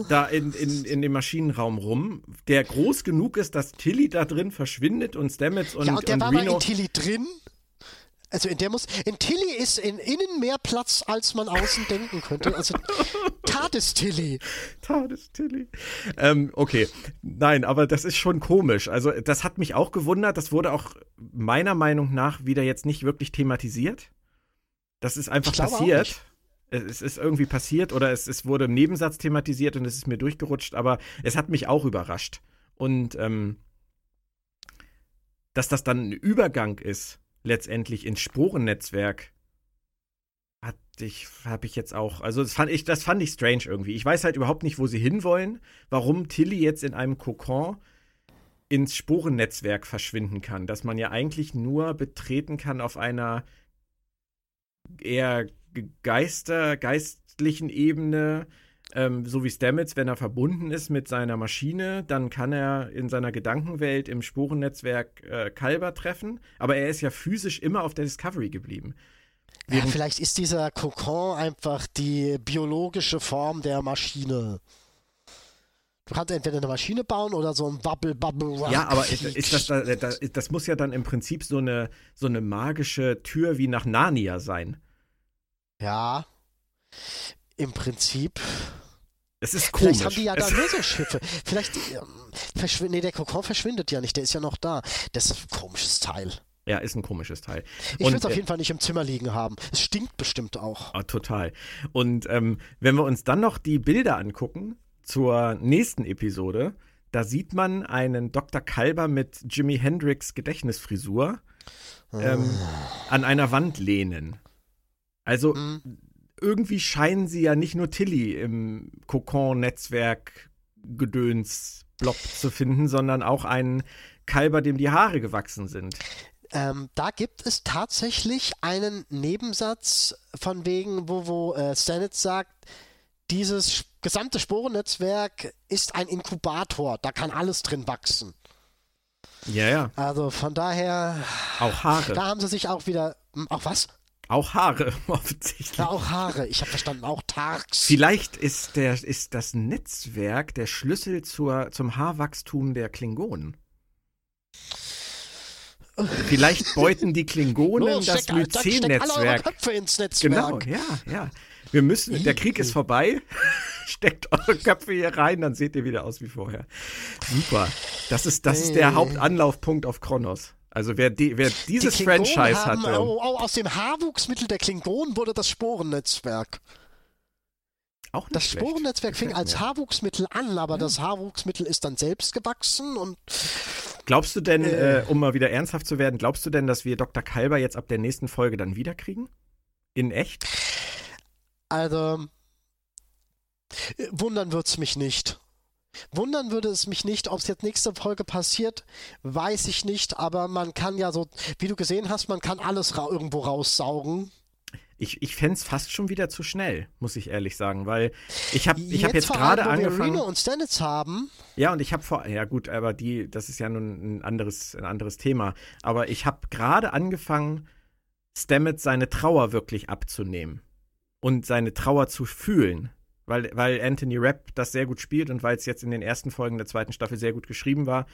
S1: da in, in, in dem Maschinenraum rum, der groß genug ist, dass Tilly da drin verschwindet und Stamets und,
S2: ja, und der
S1: und
S2: war
S1: Reno.
S2: in Tilly drin also in der muss, in Tilly ist in innen mehr Platz, als man außen denken könnte. Also *laughs* Tades-Tilly.
S1: Tades-Tilly. Ähm, okay, nein, aber das ist schon komisch. Also das hat mich auch gewundert. Das wurde auch meiner Meinung nach wieder jetzt nicht wirklich thematisiert. Das ist einfach passiert. Es ist irgendwie passiert oder es, es wurde im Nebensatz thematisiert und es ist mir durchgerutscht, aber es hat mich auch überrascht. Und ähm, dass das dann ein Übergang ist letztendlich ins Sporennetzwerk. Hat ich habe ich jetzt auch also das fand ich das fand ich strange irgendwie. Ich weiß halt überhaupt nicht wo sie hinwollen warum Tilly jetzt in einem Kokon ins Sporennetzwerk verschwinden kann, dass man ja eigentlich nur betreten kann auf einer eher Geister, geistlichen Ebene, ähm, so wie Stamets, wenn er verbunden ist mit seiner Maschine, dann kann er in seiner Gedankenwelt im Sporennetzwerk äh, Kalber treffen, aber er ist ja physisch immer auf der Discovery geblieben.
S2: Ja, vielleicht ist dieser Kokon einfach die biologische Form der Maschine. Du kannst entweder eine Maschine bauen oder so ein Bubble, Bubble.
S1: Ja, aber ist, ist das, das, das, muss ja dann im Prinzip so eine, so eine magische Tür wie nach Narnia sein.
S2: Ja, im Prinzip.
S1: Es ist komisch.
S2: Vielleicht haben die ja da Laserschiffe. *laughs* Vielleicht, ähm, verschwindet, nee, der Kokon verschwindet ja nicht, der ist ja noch da. Das ist ein komisches Teil.
S1: Ja, ist ein komisches Teil.
S2: Ich will es auf äh, jeden Fall nicht im Zimmer liegen haben. Es stinkt bestimmt auch.
S1: Ah, total. Und ähm, wenn wir uns dann noch die Bilder angucken zur nächsten Episode, da sieht man einen Dr. Kalber mit Jimi Hendrix Gedächtnisfrisur ähm, oh. an einer Wand lehnen. Also mhm. Irgendwie scheinen sie ja nicht nur Tilly im Kokon-Netzwerk Gedöns Blob zu finden, sondern auch einen Kalber, dem die Haare gewachsen sind.
S2: Ähm, da gibt es tatsächlich einen Nebensatz von wegen, wo, wo äh, Stanitz sagt, dieses gesamte Sporennetzwerk ist ein Inkubator, da kann alles drin wachsen.
S1: Ja, ja.
S2: Also von daher.
S1: Auch Haare.
S2: Da haben sie sich auch wieder. Auch was?
S1: Auch Haare, *laughs* offensichtlich.
S2: Ja, auch Haare. Ich habe verstanden, auch Tarks.
S1: Vielleicht ist, der, ist das Netzwerk der Schlüssel zur, zum Haarwachstum der Klingonen. Vielleicht *laughs* beuten die Klingonen Los, das Myzen-Netzwerk.
S2: Köpfe ins Netzwerk.
S1: Genau, ja, ja. Wir müssen, der Krieg ist vorbei. *laughs* Steckt eure Köpfe hier rein, dann seht ihr wieder aus wie vorher. Super. Das ist, das ist der Hauptanlaufpunkt auf Kronos. Also wer, die, wer dieses die Franchise haben, hat.
S2: Oh, oh, aus dem Haarwuchsmittel der Klingonen wurde das Sporennetzwerk.
S1: Auch
S2: das schlecht. Sporennetzwerk fing als Haarwuchsmittel an, aber ja. das Haarwuchsmittel ist dann selbst gewachsen und.
S1: Glaubst du denn, äh, äh, um mal wieder ernsthaft zu werden, glaubst du denn, dass wir Dr. Kalber jetzt ab der nächsten Folge dann wiederkriegen? In echt?
S2: Also, wundern wird es mich nicht. Wundern würde es mich nicht, ob es jetzt nächste Folge passiert, weiß ich nicht, aber man kann ja so, wie du gesehen hast, man kann alles ra irgendwo raussaugen.
S1: Ich, ich fände es fast schon wieder zu schnell, muss ich ehrlich sagen, weil ich habe ich hab jetzt gerade angefangen.
S2: Wir Reno und Stanitz haben.
S1: Ja, und ich habe vor, ja gut, aber die, das ist ja nun ein anderes, ein anderes Thema. Aber ich habe gerade angefangen, Stamets seine Trauer wirklich abzunehmen und seine Trauer zu fühlen. Weil, weil Anthony Rapp das sehr gut spielt und weil es jetzt in den ersten Folgen der zweiten Staffel sehr gut geschrieben war,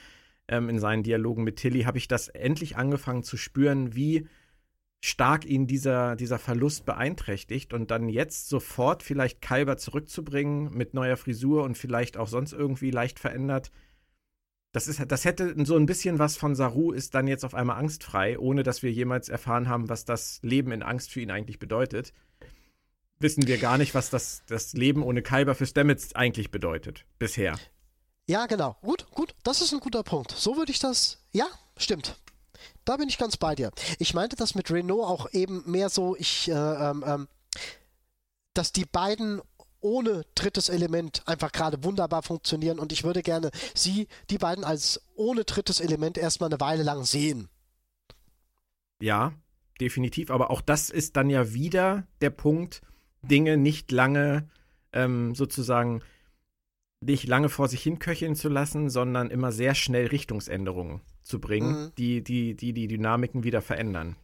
S1: ähm, in seinen Dialogen mit Tilly, habe ich das endlich angefangen zu spüren, wie stark ihn dieser, dieser Verlust beeinträchtigt und dann jetzt sofort vielleicht Kalber zurückzubringen mit neuer Frisur und vielleicht auch sonst irgendwie leicht verändert. Das, ist, das hätte so ein bisschen was von Saru ist dann jetzt auf einmal angstfrei, ohne dass wir jemals erfahren haben, was das Leben in Angst für ihn eigentlich bedeutet wissen wir gar nicht, was das, das Leben ohne Kalber für Stamets eigentlich bedeutet. Bisher.
S2: Ja, genau. Gut, gut. Das ist ein guter Punkt. So würde ich das. Ja, stimmt. Da bin ich ganz bei dir. Ich meinte das mit Renault auch eben mehr so, ich, äh, ähm, ähm, dass die beiden ohne drittes Element einfach gerade wunderbar funktionieren und ich würde gerne sie, die beiden als ohne drittes Element erstmal eine Weile lang sehen.
S1: Ja, definitiv. Aber auch das ist dann ja wieder der Punkt, Dinge nicht lange ähm, sozusagen nicht lange vor sich hin köcheln zu lassen, sondern immer sehr schnell Richtungsänderungen zu bringen, mhm. die, die, die die Dynamiken wieder verändern.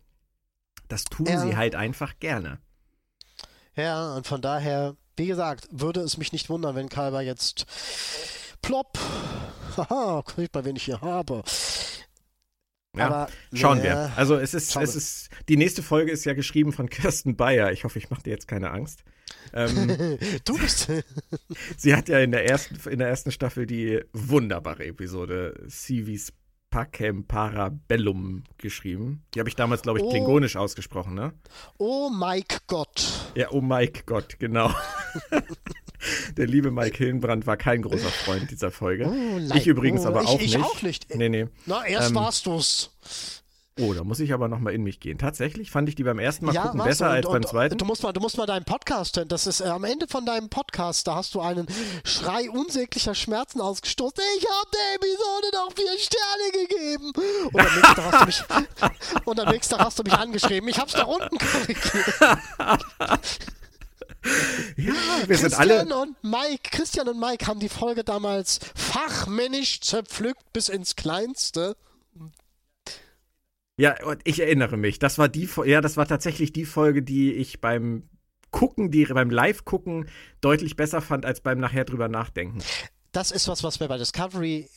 S1: Das tun ja. sie halt einfach gerne.
S2: Ja, und von daher, wie gesagt, würde es mich nicht wundern, wenn Kalber jetzt plopp, *laughs* haha, guck mal, wen ich hier habe.
S1: Ja, Aber, schauen nee, wir. Also es ist, es ist, die nächste Folge ist ja geschrieben von Kirsten Bayer. Ich hoffe, ich mache dir jetzt keine Angst.
S2: Ähm, *laughs* du bist. *laughs*
S1: sie hat ja in der ersten, in der ersten Staffel die wunderbare Episode Civis Pacem Parabellum geschrieben. Die habe ich damals, glaube ich, oh, klingonisch ausgesprochen, ne?
S2: Oh Mike Gott.
S1: Ja, oh Mike Gott, genau. *laughs* *laughs* Der liebe Mike Hillenbrand war kein großer Freund dieser Folge. Oh, ich übrigens oh, aber auch
S2: ich,
S1: nicht. Ich
S2: auch nicht.
S1: Nee, nee.
S2: Na, erst ähm, warst du's.
S1: Oh, da muss ich aber nochmal in mich gehen. Tatsächlich fand ich die beim ersten Mal ja, gucken besser und, als und, beim zweiten.
S2: Du musst mal, du musst mal deinen Podcast hören. Das ist äh, am Ende von deinem Podcast, da hast du einen Schrei unsäglicher Schmerzen ausgestoßen. Ich habe der Episode noch vier Sterne gegeben. Und am nächsten Tag hast du mich, *laughs* und am nächsten Tag hast du mich angeschrieben. Ich hab's da unten korrigiert. *laughs* Ja, wir Christian sind alle. und Mike, Christian und Mike haben die Folge damals fachmännisch zerpflückt bis ins Kleinste.
S1: Ja, und ich erinnere mich. Das war die, ja, das war tatsächlich die Folge, die ich beim Gucken, die beim Live-Gucken deutlich besser fand als beim nachher drüber nachdenken.
S2: Das ist was, was mir bei Discovery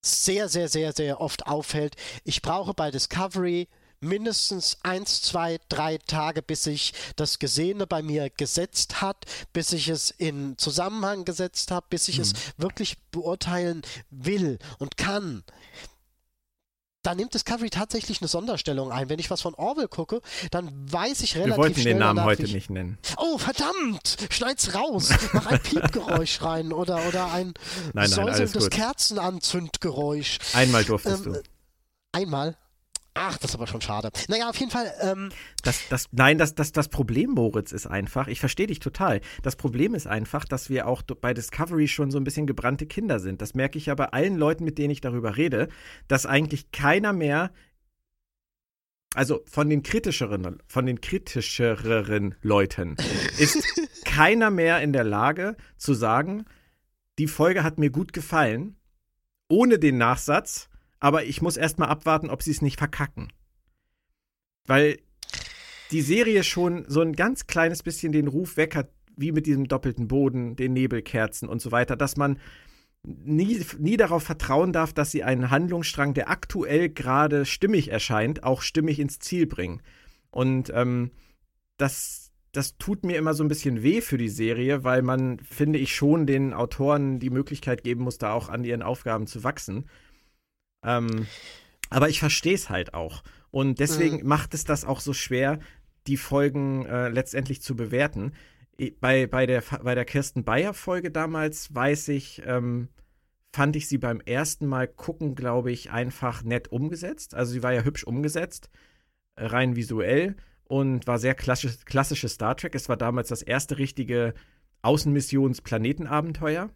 S2: sehr, sehr, sehr, sehr oft auffällt. Ich brauche bei Discovery mindestens eins, zwei, drei Tage, bis sich das Gesehene bei mir gesetzt hat, bis ich es in Zusammenhang gesetzt habe, bis ich mhm. es wirklich beurteilen will und kann da nimmt Discovery tatsächlich eine Sonderstellung ein. Wenn ich was von Orwell gucke, dann weiß ich relativ
S1: Wir wollten
S2: schnell
S1: den Namen heute ich... nicht nennen.
S2: Oh, verdammt! Schneid's raus! Mach ein *laughs* Piepgeräusch rein oder, oder ein nein, nein, säuselndes Kerzenanzündgeräusch.
S1: Einmal durftest ähm, du.
S2: Einmal? Ach, das ist aber schon schade. Naja, auf jeden Fall. Ähm,
S1: das, das, nein, das, das, das Problem, Moritz, ist einfach, ich verstehe dich total. Das Problem ist einfach, dass wir auch bei Discovery schon so ein bisschen gebrannte Kinder sind. Das merke ich ja bei allen Leuten, mit denen ich darüber rede, dass eigentlich keiner mehr also von den kritischeren, von den kritischeren Leuten ist *laughs* keiner mehr in der Lage zu sagen, die Folge hat mir gut gefallen, ohne den Nachsatz, aber ich muss erstmal abwarten, ob sie es nicht verkacken. Weil die Serie schon so ein ganz kleines bisschen den Ruf weg hat, wie mit diesem doppelten Boden, den Nebelkerzen und so weiter, dass man nie, nie darauf vertrauen darf, dass sie einen Handlungsstrang, der aktuell gerade stimmig erscheint, auch stimmig ins Ziel bringen. Und ähm, das, das tut mir immer so ein bisschen weh für die Serie, weil man, finde ich, schon den Autoren die Möglichkeit geben muss, da auch an ihren Aufgaben zu wachsen. Ähm, aber ich verstehe es halt auch. Und deswegen mhm. macht es das auch so schwer, die Folgen äh, letztendlich zu bewerten. Bei, bei, der, bei der Kirsten Bayer-Folge damals weiß ich, ähm, fand ich sie beim ersten Mal gucken, glaube ich, einfach nett umgesetzt. Also sie war ja hübsch umgesetzt, äh, rein visuell und war sehr klassisch, klassisches Star Trek. Es war damals das erste richtige Außenmissions-Planetenabenteuer.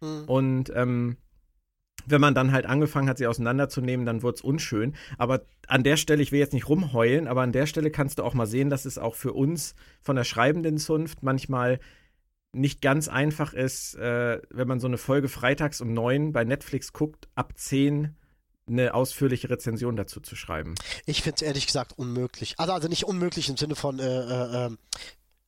S1: Mhm. Und ähm, wenn man dann halt angefangen hat, sie auseinanderzunehmen, dann wurde es unschön. Aber an der Stelle, ich will jetzt nicht rumheulen, aber an der Stelle kannst du auch mal sehen, dass es auch für uns von der schreibenden Zunft manchmal nicht ganz einfach ist, äh, wenn man so eine Folge freitags um neun bei Netflix guckt, ab zehn eine ausführliche Rezension dazu zu schreiben.
S2: Ich finde es ehrlich gesagt unmöglich. Also, also nicht unmöglich im Sinne von, äh, äh, ähm,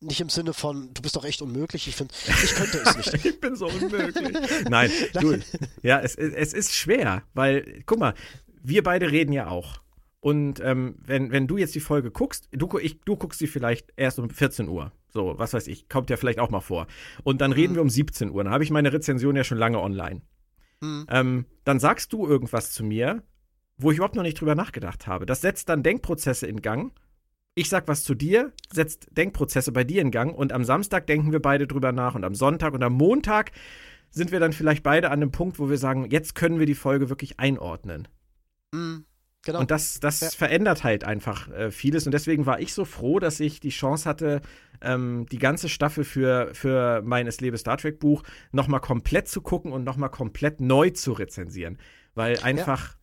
S2: nicht im Sinne von, du bist doch echt unmöglich. Ich finde, ich könnte es nicht. *laughs*
S1: ich bin so unmöglich. *laughs* Nein, du, ja, es, es ist schwer, weil, guck mal, wir beide reden ja auch. Und ähm, wenn, wenn du jetzt die Folge guckst, du, ich, du guckst sie vielleicht erst um 14 Uhr. So, was weiß ich, kommt ja vielleicht auch mal vor. Und dann reden mhm. wir um 17 Uhr. Dann habe ich meine Rezension ja schon lange online. Mhm. Ähm, dann sagst du irgendwas zu mir, wo ich überhaupt noch nicht drüber nachgedacht habe. Das setzt dann Denkprozesse in Gang ich sag was zu dir, setzt Denkprozesse bei dir in Gang und am Samstag denken wir beide drüber nach und am Sonntag und am Montag sind wir dann vielleicht beide an einem Punkt, wo wir sagen, jetzt können wir die Folge wirklich einordnen. Mhm, genau. Und das, das ja. verändert halt einfach äh, vieles und deswegen war ich so froh, dass ich die Chance hatte, ähm, die ganze Staffel für, für mein Es lebe Star Trek Buch nochmal komplett zu gucken und nochmal komplett neu zu rezensieren. Weil einfach ja.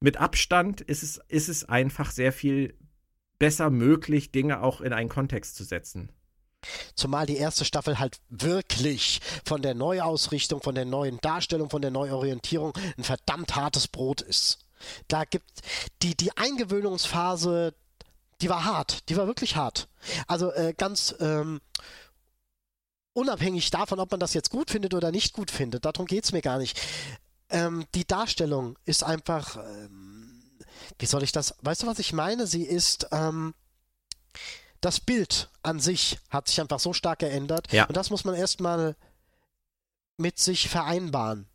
S1: mit Abstand ist es, ist es einfach sehr viel besser möglich, Dinge auch in einen Kontext zu setzen.
S2: Zumal die erste Staffel halt wirklich von der Neuausrichtung, von der neuen Darstellung, von der Neuorientierung ein verdammt hartes Brot ist. Da gibt die, die Eingewöhnungsphase, die war hart, die war wirklich hart. Also äh, ganz ähm, unabhängig davon, ob man das jetzt gut findet oder nicht gut findet, darum geht es mir gar nicht. Ähm, die Darstellung ist einfach. Ähm, wie soll ich das, weißt du, was ich meine? Sie ist, ähm, das Bild an sich hat sich einfach so stark geändert. Ja. Und das muss man erstmal mit sich vereinbaren.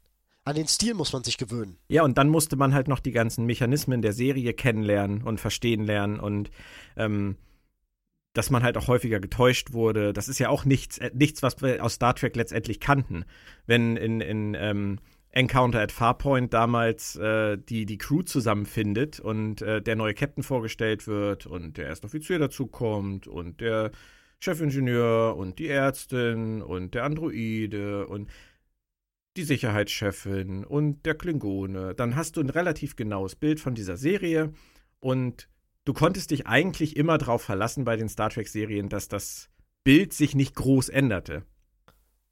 S2: An den Stil muss man sich gewöhnen.
S1: Ja, und dann musste man halt noch die ganzen Mechanismen der Serie kennenlernen und verstehen lernen und ähm, dass man halt auch häufiger getäuscht wurde. Das ist ja auch nichts, äh, nichts, was wir aus Star Trek letztendlich kannten. Wenn in, in ähm, Encounter at Farpoint damals äh, die, die Crew zusammenfindet und äh, der neue Captain vorgestellt wird und der erste Offizier dazukommt und der Chefingenieur und die Ärztin und der Androide und die Sicherheitschefin und der Klingone. Dann hast du ein relativ genaues Bild von dieser Serie und du konntest dich eigentlich immer darauf verlassen bei den Star Trek-Serien, dass das Bild sich nicht groß änderte.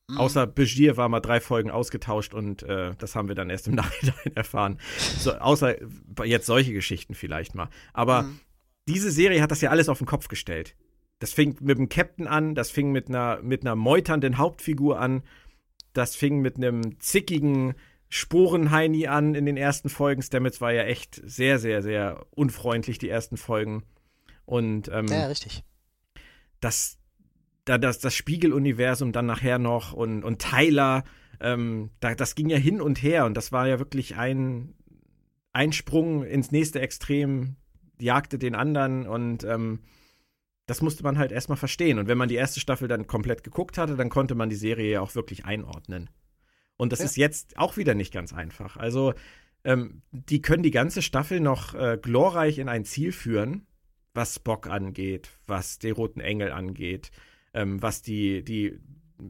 S1: Mhm. Außer Begier war mal drei Folgen ausgetauscht und äh, das haben wir dann erst im *laughs* Nachhinein erfahren. So, außer jetzt solche Geschichten vielleicht mal. Aber mhm. diese Serie hat das ja alles auf den Kopf gestellt. Das fing mit dem Captain an, das fing mit einer, mit einer meuternden Hauptfigur an, das fing mit einem zickigen Sporenheini an in den ersten Folgen. Stamets war ja echt sehr, sehr, sehr unfreundlich, die ersten Folgen. Und ähm,
S2: ja, richtig.
S1: Das, da das, das Spiegeluniversum dann nachher noch und, und Tyler, ähm, da, das ging ja hin und her und das war ja wirklich ein, ein Sprung ins nächste Extrem, jagte den anderen und ähm, das musste man halt erstmal verstehen. Und wenn man die erste Staffel dann komplett geguckt hatte, dann konnte man die Serie ja auch wirklich einordnen. Und das ja. ist jetzt auch wieder nicht ganz einfach. Also, ähm, die können die ganze Staffel noch äh, glorreich in ein Ziel führen, was Spock angeht, was die Roten Engel angeht, ähm, was die, die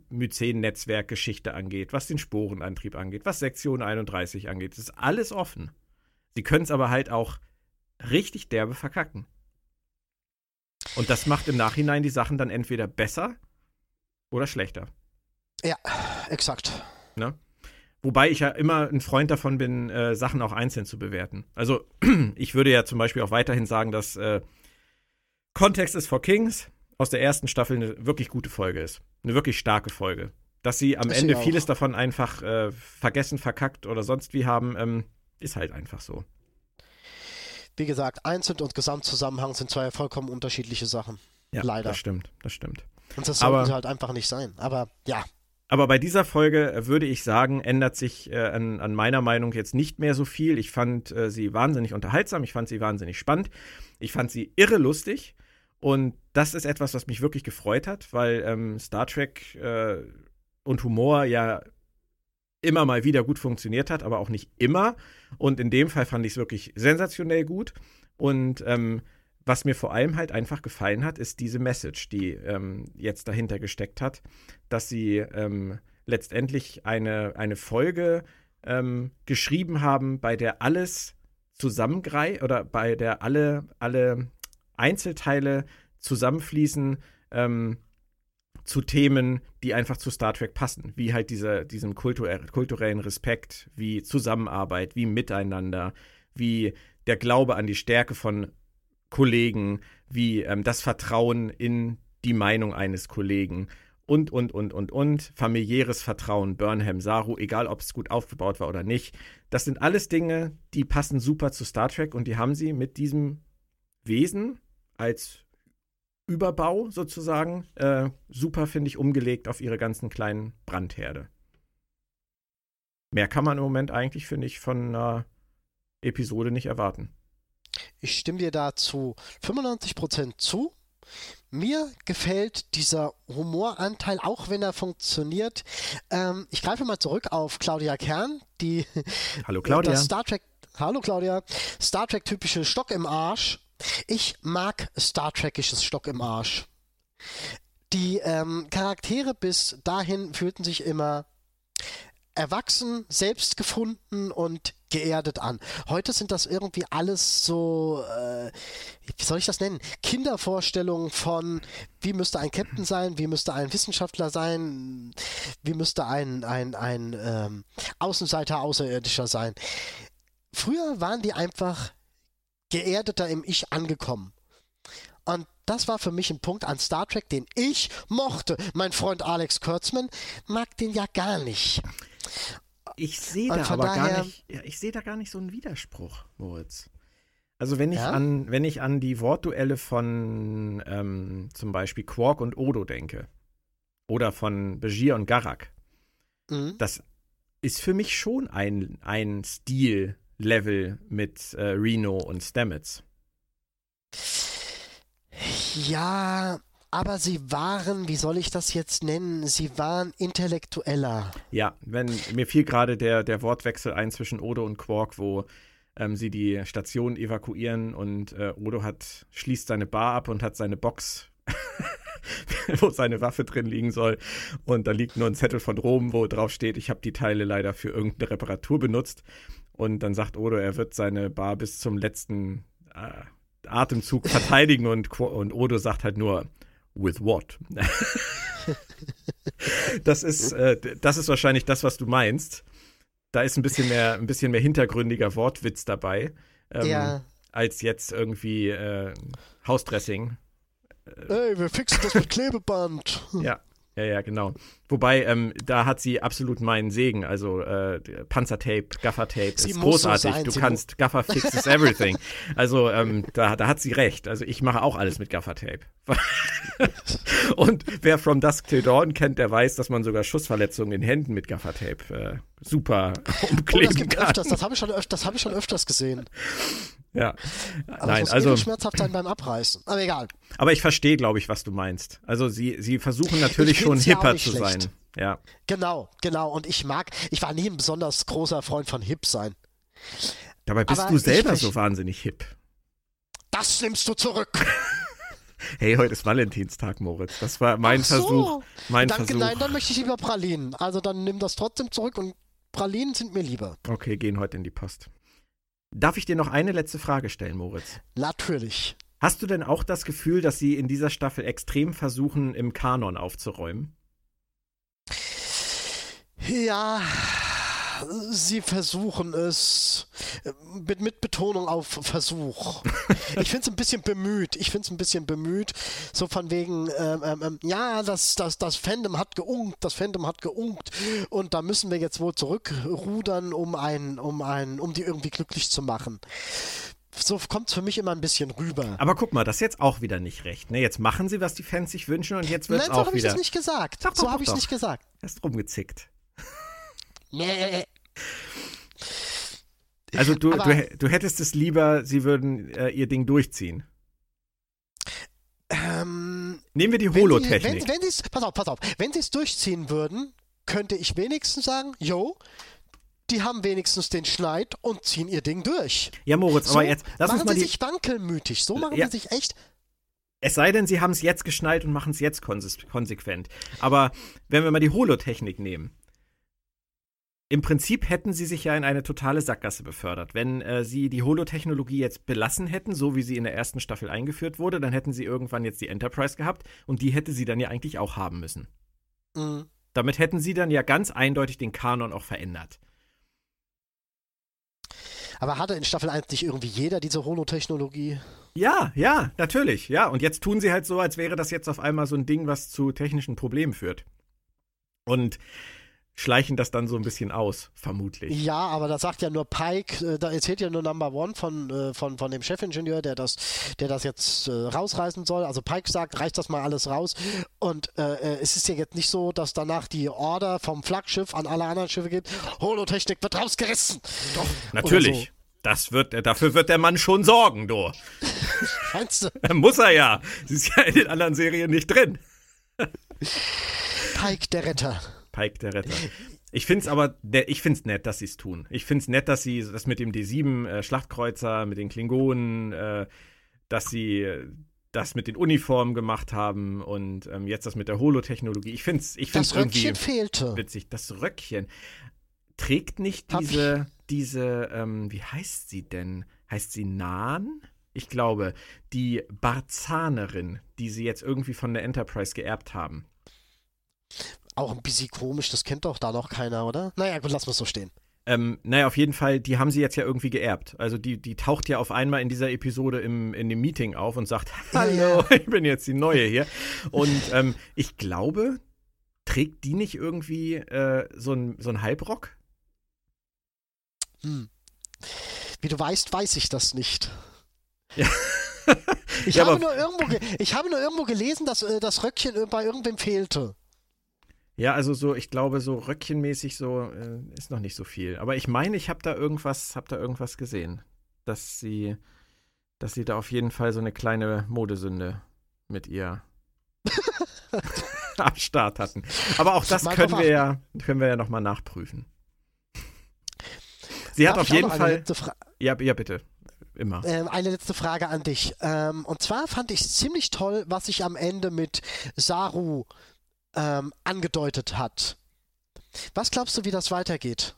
S1: Myzen-Netzwerk-Geschichte angeht, was den Sporenantrieb angeht, was Sektion 31 angeht. Das ist alles offen. Sie können es aber halt auch richtig derbe verkacken. Und das macht im Nachhinein die Sachen dann entweder besser oder schlechter.
S2: Ja, exakt.
S1: Ne? Wobei ich ja immer ein Freund davon bin, äh, Sachen auch einzeln zu bewerten. Also, *clears throat* ich würde ja zum Beispiel auch weiterhin sagen, dass äh, Kontext ist for Kings aus der ersten Staffel eine wirklich gute Folge ist. Eine wirklich starke Folge. Dass sie am das Ende vieles davon einfach äh, vergessen, verkackt oder sonst wie haben, ähm, ist halt einfach so.
S2: Wie gesagt, einzeln und Gesamtzusammenhang sind zwei vollkommen unterschiedliche Sachen.
S1: Ja, Leider. Das stimmt, das stimmt.
S2: Und das sollte halt einfach nicht sein. Aber ja.
S1: Aber bei dieser Folge äh, würde ich sagen, ändert sich äh, an, an, meiner Meinung jetzt nicht mehr so viel. Ich fand äh, sie wahnsinnig unterhaltsam, ich fand sie wahnsinnig spannend, ich fand sie irre lustig. Und das ist etwas, was mich wirklich gefreut hat, weil ähm, Star Trek äh, und Humor ja immer mal wieder gut funktioniert hat, aber auch nicht immer. Und in dem Fall fand ich es wirklich sensationell gut. Und ähm, was mir vor allem halt einfach gefallen hat, ist diese Message, die ähm, jetzt dahinter gesteckt hat, dass sie ähm, letztendlich eine, eine Folge ähm, geschrieben haben, bei der alles zusammengreift oder bei der alle, alle Einzelteile zusammenfließen, ähm, zu Themen, die einfach zu Star Trek passen, wie halt dieser, diesem kulturellen Respekt, wie Zusammenarbeit, wie Miteinander, wie der Glaube an die Stärke von Kollegen, wie ähm, das Vertrauen in die Meinung eines Kollegen und, und, und, und, und, familiäres Vertrauen, Burnham, Saru, egal ob es gut aufgebaut war oder nicht. Das sind alles Dinge, die passen super zu Star Trek und die haben sie mit diesem Wesen als Überbau sozusagen äh, super, finde ich, umgelegt auf ihre ganzen kleinen Brandherde. Mehr kann man im Moment eigentlich, finde ich, von einer Episode nicht erwarten.
S2: Ich stimme dir da zu 95% zu. Mir gefällt dieser Humoranteil, auch wenn er funktioniert. Ähm, ich greife mal zurück auf Claudia Kern, die
S1: Hallo Claudia.
S2: das Star Trek Hallo Claudia, Star Trek typische Stock im Arsch ich mag Star Trekisches Stock im Arsch. Die ähm, Charaktere bis dahin fühlten sich immer erwachsen, selbstgefunden und geerdet an. Heute sind das irgendwie alles so, äh, wie soll ich das nennen? Kindervorstellungen von, wie müsste ein Captain sein, wie müsste ein Wissenschaftler sein, wie müsste ein, ein, ein ähm, Außenseiter, Außerirdischer sein. Früher waren die einfach geerdeter im Ich angekommen. Und das war für mich ein Punkt an Star Trek, den ich mochte. Mein Freund Alex Kurtzman mag den ja gar nicht.
S1: Ich sehe da aber gar nicht, ja, ich sehe da gar nicht so einen Widerspruch, Moritz. Also wenn ich ja? an, wenn ich an die Wortduelle von ähm, zum Beispiel Quark und Odo denke, oder von Begier und Garak, mhm. das ist für mich schon ein, ein Stil, Level mit äh, Reno und Stamets.
S2: Ja, aber sie waren, wie soll ich das jetzt nennen, sie waren intellektueller.
S1: Ja, wenn mir fiel gerade der, der Wortwechsel ein zwischen Odo und Quark, wo ähm, sie die Station evakuieren und äh, Odo hat, schließt seine Bar ab und hat seine Box, *laughs* wo seine Waffe drin liegen soll. Und da liegt nur ein Zettel von Rom, wo drauf steht, ich habe die Teile leider für irgendeine Reparatur benutzt. Und dann sagt Odo, er wird seine Bar bis zum letzten äh, Atemzug verteidigen und, und Odo sagt halt nur, with what? *laughs* das, ist, äh, das ist wahrscheinlich das, was du meinst. Da ist ein bisschen mehr, ein bisschen mehr hintergründiger Wortwitz dabei. Ähm, ja. Als jetzt irgendwie äh, Hausdressing.
S2: Ey, wir fixen das mit Klebeband.
S1: ja. Ja, ja, genau. Wobei, ähm, da hat sie absolut meinen Segen. Also äh, Panzertape, Gaffertape sie ist großartig. So du kannst, Gaffer fixes everything. *laughs* also ähm, da, da hat sie recht. Also ich mache auch alles mit Gaffertape. *laughs* Und wer From Dusk Till Dawn kennt, der weiß, dass man sogar Schussverletzungen in Händen mit Gaffertape äh, super umkleben oh, das kann.
S2: Öfters, das habe ich, schon hab ich schon öfters gesehen.
S1: Ja.
S2: Aber Nein, also schmerzhaft sein beim Abreißen. Aber egal.
S1: Aber ich verstehe, glaube ich, was du meinst. Also sie, sie versuchen natürlich schon hipper zu schlecht. sein. Ja.
S2: Genau, genau. Und ich mag, ich war nie ein besonders großer Freund von hip sein.
S1: Dabei bist Aber du selber so wahnsinnig hip.
S2: Das nimmst du zurück. *laughs*
S1: Hey, heute ist Valentinstag, Moritz. Das war mein so. Versuch. Mein
S2: Danke,
S1: Versuch.
S2: nein, dann möchte ich lieber Pralinen. Also dann nimm das trotzdem zurück und Pralinen sind mir lieber.
S1: Okay, gehen heute in die Post. Darf ich dir noch eine letzte Frage stellen, Moritz?
S2: Natürlich.
S1: Hast du denn auch das Gefühl, dass sie in dieser Staffel extrem versuchen, im Kanon aufzuräumen?
S2: Ja, sie versuchen es mit, mit Betonung auf Versuch. Ich finde es ein bisschen bemüht. Ich finde es ein bisschen bemüht. So von wegen, ähm, ähm, ähm, ja, das, das, das Fandom hat geunkt, das Fandom hat geunkt und da müssen wir jetzt wohl zurückrudern, um ein, um ein, um die irgendwie glücklich zu machen so kommt es für mich immer ein bisschen rüber.
S1: Aber guck mal, das ist jetzt auch wieder nicht recht. Ne? Jetzt machen sie, was die Fans sich wünschen und jetzt wird es auch wieder.
S2: Nein, so habe ich das nicht gesagt. Doch, doch, so habe ich es nicht gesagt.
S1: Hast rumgezickt. Also du, du, du, hättest es lieber, sie würden äh, ihr Ding durchziehen.
S2: Ähm,
S1: Nehmen wir die Holotechnik.
S2: Wenn, wenn, wenn pass auf, pass auf. Wenn sie es durchziehen würden, könnte ich wenigstens sagen, yo, die haben wenigstens den Schneid und ziehen ihr Ding durch.
S1: Ja, Moritz, so aber jetzt
S2: lass machen uns mal sie die... sich wankelmütig. So machen ja. sie sich echt.
S1: Es sei denn, sie haben es jetzt geschnallt und machen es jetzt konsequent. Aber wenn wir mal die Holotechnik nehmen, im Prinzip hätten sie sich ja in eine totale Sackgasse befördert. Wenn äh, sie die Holotechnologie jetzt belassen hätten, so wie sie in der ersten Staffel eingeführt wurde, dann hätten sie irgendwann jetzt die Enterprise gehabt und die hätte sie dann ja eigentlich auch haben müssen. Mhm. Damit hätten sie dann ja ganz eindeutig den Kanon auch verändert.
S2: Aber hatte in Staffel 1 nicht irgendwie jeder diese Holotechnologie?
S1: Ja, ja, natürlich, ja. Und jetzt tun sie halt so, als wäre das jetzt auf einmal so ein Ding, was zu technischen Problemen führt. Und schleichen das dann so ein bisschen aus, vermutlich.
S2: Ja, aber das sagt ja nur Pike, äh, da erzählt ja nur Number One von, äh, von, von dem Chefingenieur, der das, der das jetzt äh, rausreißen soll. Also Pike sagt, reißt das mal alles raus. Und äh, es ist ja jetzt nicht so, dass danach die Order vom Flaggschiff an alle anderen Schiffe geht, Holotechnik wird rausgerissen.
S1: Doch, natürlich. Das wird, dafür wird der Mann schon sorgen, du. *laughs*
S2: Meinst du? *laughs*
S1: Muss er ja. Sie ist ja in den anderen Serien nicht drin.
S2: Pike, der Retter.
S1: Pike der Retter. Ich finde es aber, ich finde es nett, dass sie es tun. Ich finde es nett, dass sie das mit dem D7 äh, Schlachtkreuzer, mit den Klingonen, äh, dass sie das mit den Uniformen gemacht haben und ähm, jetzt das mit der Holotechnologie. Ich finde es ich find's
S2: das irgendwie Röckchen fehlte.
S1: witzig. Das Röckchen trägt nicht diese, diese, ähm, wie heißt sie denn? Heißt sie Nan? Ich glaube, die Barzanerin, die sie jetzt irgendwie von der Enterprise geerbt haben.
S2: Auch ein bisschen komisch, das kennt doch da noch keiner, oder? Naja, gut, lassen wir es so stehen.
S1: Ähm, naja, auf jeden Fall, die haben sie jetzt ja irgendwie geerbt. Also die, die taucht ja auf einmal in dieser Episode im, in dem Meeting auf und sagt, *laughs* hallo, *laughs* ich bin jetzt die Neue hier. Und ähm, ich glaube, trägt die nicht irgendwie äh, so ein, so ein Halbrock?
S2: Hm. Wie du weißt, weiß ich das nicht.
S1: Ja.
S2: ich, ja, habe nur irgendwo ich habe nur irgendwo gelesen, dass äh, das Röckchen bei irgendwem fehlte.
S1: Ja, also so, ich glaube, so röckchenmäßig so äh, ist noch nicht so viel. Aber ich meine, ich habe da irgendwas, habe da irgendwas gesehen, dass sie, dass sie da auf jeden Fall so eine kleine Modesünde mit ihr *laughs* am Start hatten. Aber auch das
S2: Mal
S1: können wir ja, können wir ja nochmal nachprüfen. Sie hat
S2: Darf
S1: auf
S2: ich auch
S1: jeden
S2: noch
S1: Fall. Ja, ja, bitte. Immer.
S2: Ähm, eine letzte Frage an dich. Ähm, und zwar fand ich ziemlich toll, was sich am Ende mit Saru ähm, angedeutet hat. Was glaubst du, wie das weitergeht?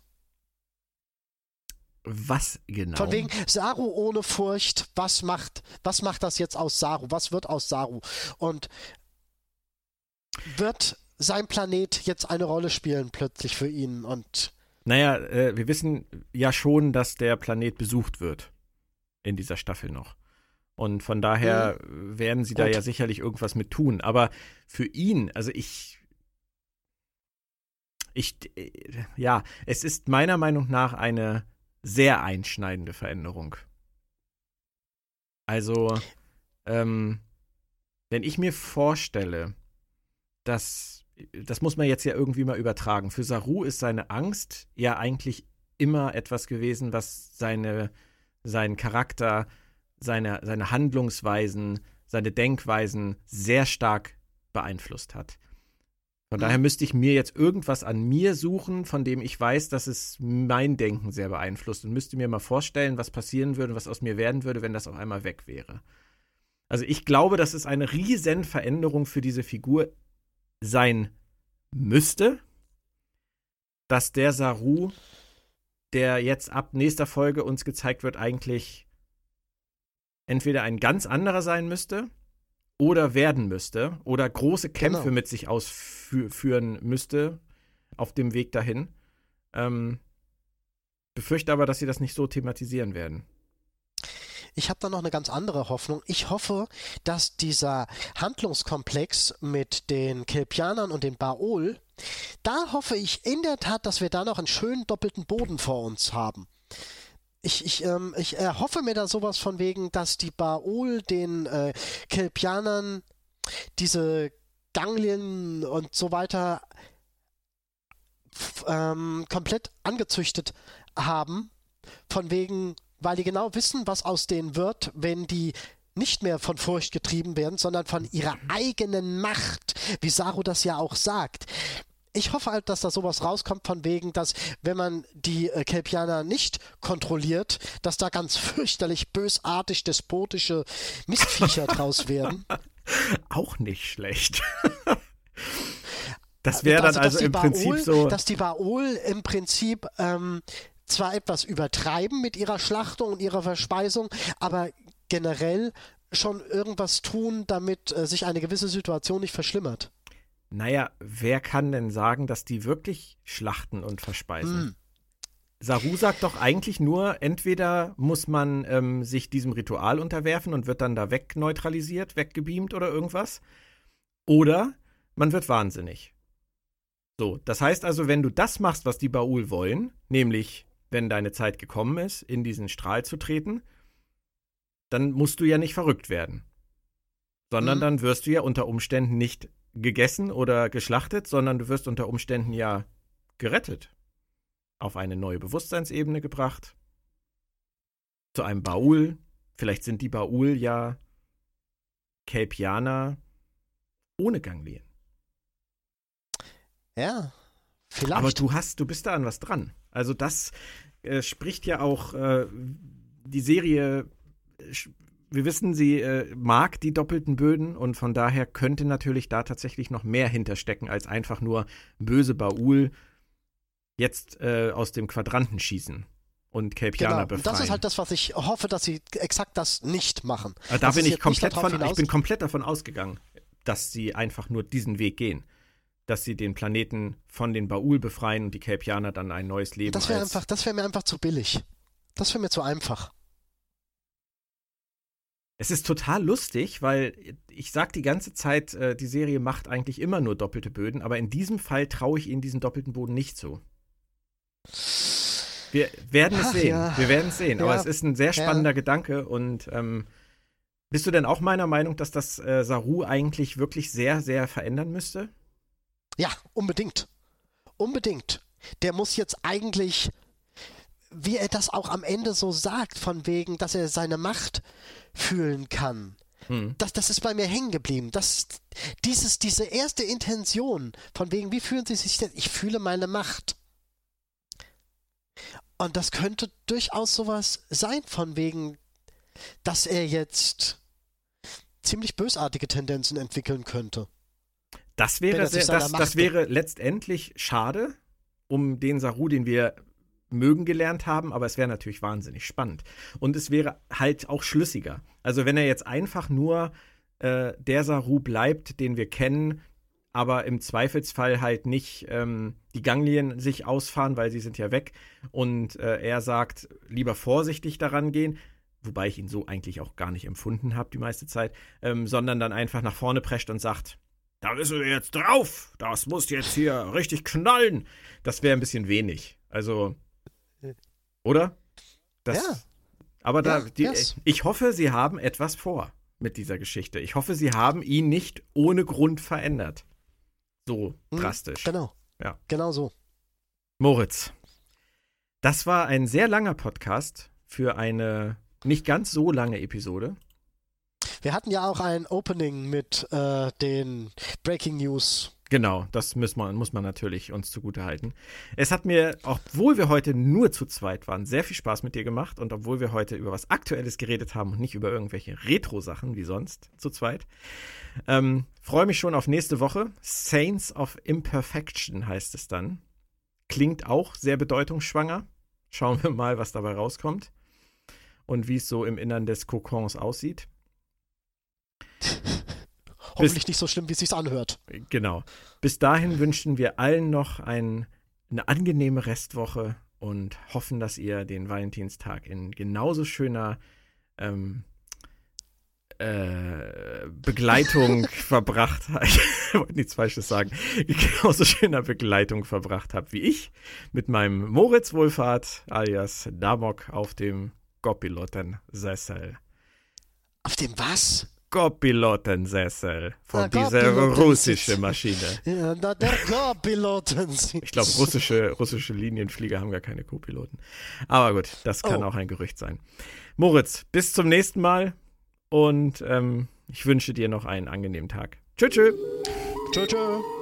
S1: Was genau?
S2: Von wegen Saru ohne Furcht, was macht, was macht das jetzt aus Saru? Was wird aus Saru? Und wird sein Planet jetzt eine Rolle spielen plötzlich für ihn? Und
S1: Naja, äh, wir wissen ja schon, dass der Planet besucht wird. In dieser Staffel noch. Und von daher werden sie da
S2: Gut.
S1: ja sicherlich irgendwas mit tun. Aber für ihn, also ich. Ich. äh, Ja, es ist meiner Meinung nach eine sehr einschneidende Veränderung. Also, ähm, wenn ich mir vorstelle, dass. Das muss man jetzt ja irgendwie mal übertragen. Für Saru ist seine Angst ja eigentlich immer etwas gewesen, was seine, seinen Charakter, seine, seine Handlungsweisen, seine Denkweisen sehr stark beeinflusst hat. Von
S2: Mhm.
S1: daher müsste ich mir jetzt irgendwas an mir suchen, von dem ich weiß, dass es mein Denken sehr beeinflusst und müsste mir mal vorstellen, was passieren würde, was aus mir werden würde, wenn das auf einmal weg wäre. Also ich glaube, dass es eine riesen Veränderung für diese Figur sein müsste, dass der Saru, der jetzt ab nächster Folge uns gezeigt wird, eigentlich entweder ein ganz anderer sein müsste oder werden müsste oder große Kämpfe
S2: Genau.
S1: mit sich ausführen müsste auf dem Weg dahin. Ähm, befürchte aber, dass sie das nicht so thematisieren werden.
S2: ich habe da noch eine ganz andere Hoffnung. Ich hoffe, dass dieser Handlungskomplex mit den Kelpianern und den Baol, da hoffe ich in der Tat, dass wir da noch einen schönen doppelten Boden vor uns haben. Ich, ich, ähm, ich erhoffe mir da sowas von wegen, dass die Baol den äh, Kelpianern diese Ganglien und so weiter ähm, komplett angezüchtet haben, von wegen, weil die genau wissen, was aus denen wird, wenn die nicht mehr von Furcht getrieben werden, sondern von ihrer eigenen Macht, wie Saru das ja auch sagt. Ich hoffe halt, dass da sowas rauskommt von wegen, dass wenn man die äh, Kelpianer nicht kontrolliert, dass da ganz *laughs* fürchterlich bösartig despotische Mistviecher draus werden. *laughs*
S1: Auch nicht schlecht. *laughs* das wäre dann also
S2: die
S1: im Prinzip
S2: Baol-
S1: so.
S2: Dass die Baol im Prinzip ähm, zwar etwas übertreiben mit ihrer Schlachtung und ihrer Verspeisung, aber generell schon irgendwas tun, damit äh, sich eine gewisse Situation nicht verschlimmert.
S1: Naja, wer kann denn sagen, dass die wirklich schlachten und verspeisen?
S2: Hm.
S1: Saru sagt doch eigentlich nur, entweder muss man ähm, sich diesem Ritual unterwerfen und wird dann da wegneutralisiert, weggebeamt oder irgendwas, oder man wird wahnsinnig. So, das heißt also, wenn du das machst, was die Baul wollen, nämlich, wenn deine Zeit gekommen ist, in diesen Strahl zu treten, dann musst du ja nicht verrückt werden. Sondern
S2: Mhm.
S1: dann wirst du ja unter Umständen nicht gegessen oder geschlachtet, sondern du wirst unter Umständen ja gerettet. Auf eine neue Bewusstseinsebene gebracht. Zu einem Baul. Vielleicht sind die Baul ja Kelpianer ohne Ganglien.
S2: Ja, vielleicht.
S1: Aber du hast, du bist da an was dran. Also das äh, spricht ja auch äh, die Serie. Wir wissen, sie äh, mag die doppelten Böden und von daher könnte natürlich da tatsächlich noch mehr hinterstecken als einfach nur böse Baul jetzt äh, aus dem Quadranten schießen und Kelpianer
S2: genau.
S1: Befreien.
S2: das ist halt das, was ich hoffe, dass sie exakt das nicht machen.
S1: Aber da
S2: Dass
S1: bin ich komplett von, ich
S2: hinaus-
S1: bin komplett davon ausgegangen, dass sie einfach nur diesen Weg gehen. Dass sie den Planeten von den Baul befreien und die Kelpianer dann ein neues Leben
S2: Das wäre einfach, das wäre mir einfach zu billig. Das wäre mir zu einfach.
S1: Es ist total lustig, weil ich sag die ganze Zeit, äh, die Serie macht eigentlich immer nur doppelte Böden, aber in diesem Fall traue ich ihnen diesen doppelten Boden nicht zu. Wir werden es
S2: Ach,
S1: sehen.
S2: ja.
S1: Wir werden es sehen. Aber
S2: Ja.
S1: es ist ein sehr spannender Gedanke und ähm, bist du denn auch meiner Meinung, dass das äh, Saru eigentlich wirklich sehr, sehr verändern müsste?
S2: Ja, unbedingt. Unbedingt. Der muss jetzt eigentlich, wie er das auch am Ende so sagt, von wegen, dass er seine Macht fühlen kann. Mhm. Das, das ist bei mir hängen geblieben. Das, dieses, diese erste Intention, von wegen, wie fühlen Sie sich denn? Ich fühle meine Macht. Und das könnte durchaus sowas sein, von wegen, dass er jetzt ziemlich bösartige Tendenzen entwickeln könnte.
S1: Das wäre, sehr, das, das wäre letztendlich schade um den Saru, den wir mögen gelernt haben, aber es wäre natürlich wahnsinnig spannend. Und es wäre halt auch schlüssiger. Also wenn er jetzt einfach nur äh, der Saru bleibt, den wir kennen, aber im Zweifelsfall halt nicht ähm, die Ganglien sich ausfahren, weil sie sind ja weg und äh, er sagt, lieber vorsichtig daran gehen, wobei ich ihn so eigentlich auch gar nicht empfunden habe die meiste Zeit, ähm, sondern dann einfach nach vorne prescht und sagt, da müssen wir jetzt drauf, das muss jetzt hier richtig knallen. Das wäre ein bisschen wenig. Also, oder? Das, ja. Aber da, ja, die, yes. ich hoffe, sie haben etwas vor mit dieser Geschichte. Ich hoffe, sie haben ihn nicht ohne Grund verändert. So hm, drastisch.
S2: Genau. Ja. Genau so.
S1: Moritz, das war ein sehr langer Podcast für eine nicht ganz so lange Episode.
S2: Wir hatten ja auch ein Opening mit äh, den Breaking News.
S1: Genau, das muss man, muss man natürlich uns zugute halten. Es hat mir, obwohl wir heute nur zu zweit waren, sehr viel Spaß mit dir gemacht und obwohl wir heute über was Aktuelles geredet haben und nicht über irgendwelche Retro-Sachen wie sonst zu zweit, ähm, freue mich schon auf nächste Woche. Saints of Imperfection heißt es dann. Klingt auch sehr bedeutungsschwanger. Schauen wir mal, was dabei rauskommt und wie es so im Innern des Kokons aussieht. *laughs*
S2: Hoffentlich Bis, nicht so schlimm, wie es sich anhört.
S1: Genau. Bis dahin wünschen wir allen noch ein, eine angenehme Restwoche und hoffen, dass ihr den Valentinstag in genauso schöner ähm, äh, Begleitung *laughs* verbracht habt. *laughs* Ich wollte nichts Falsches sagen. Genauso schöner Begleitung verbracht habt wie ich mit meinem Moritz Wohlfahrt alias Damok auf dem Gopiloten-Sessel.
S2: Auf dem was?
S1: Co-Pilotensessel von ja, dieser russischen Maschine. *laughs*
S2: Ja, der Co-Pilotensitz.
S1: Ich glaube, russische, russische Linienflieger haben gar keine Co-Piloten. Aber gut, das kann oh. auch ein Gerücht sein. Moritz, bis zum nächsten Mal und ähm, ich wünsche dir noch einen angenehmen Tag. Tschüss, tschüss.
S2: Tschüss, tschüss.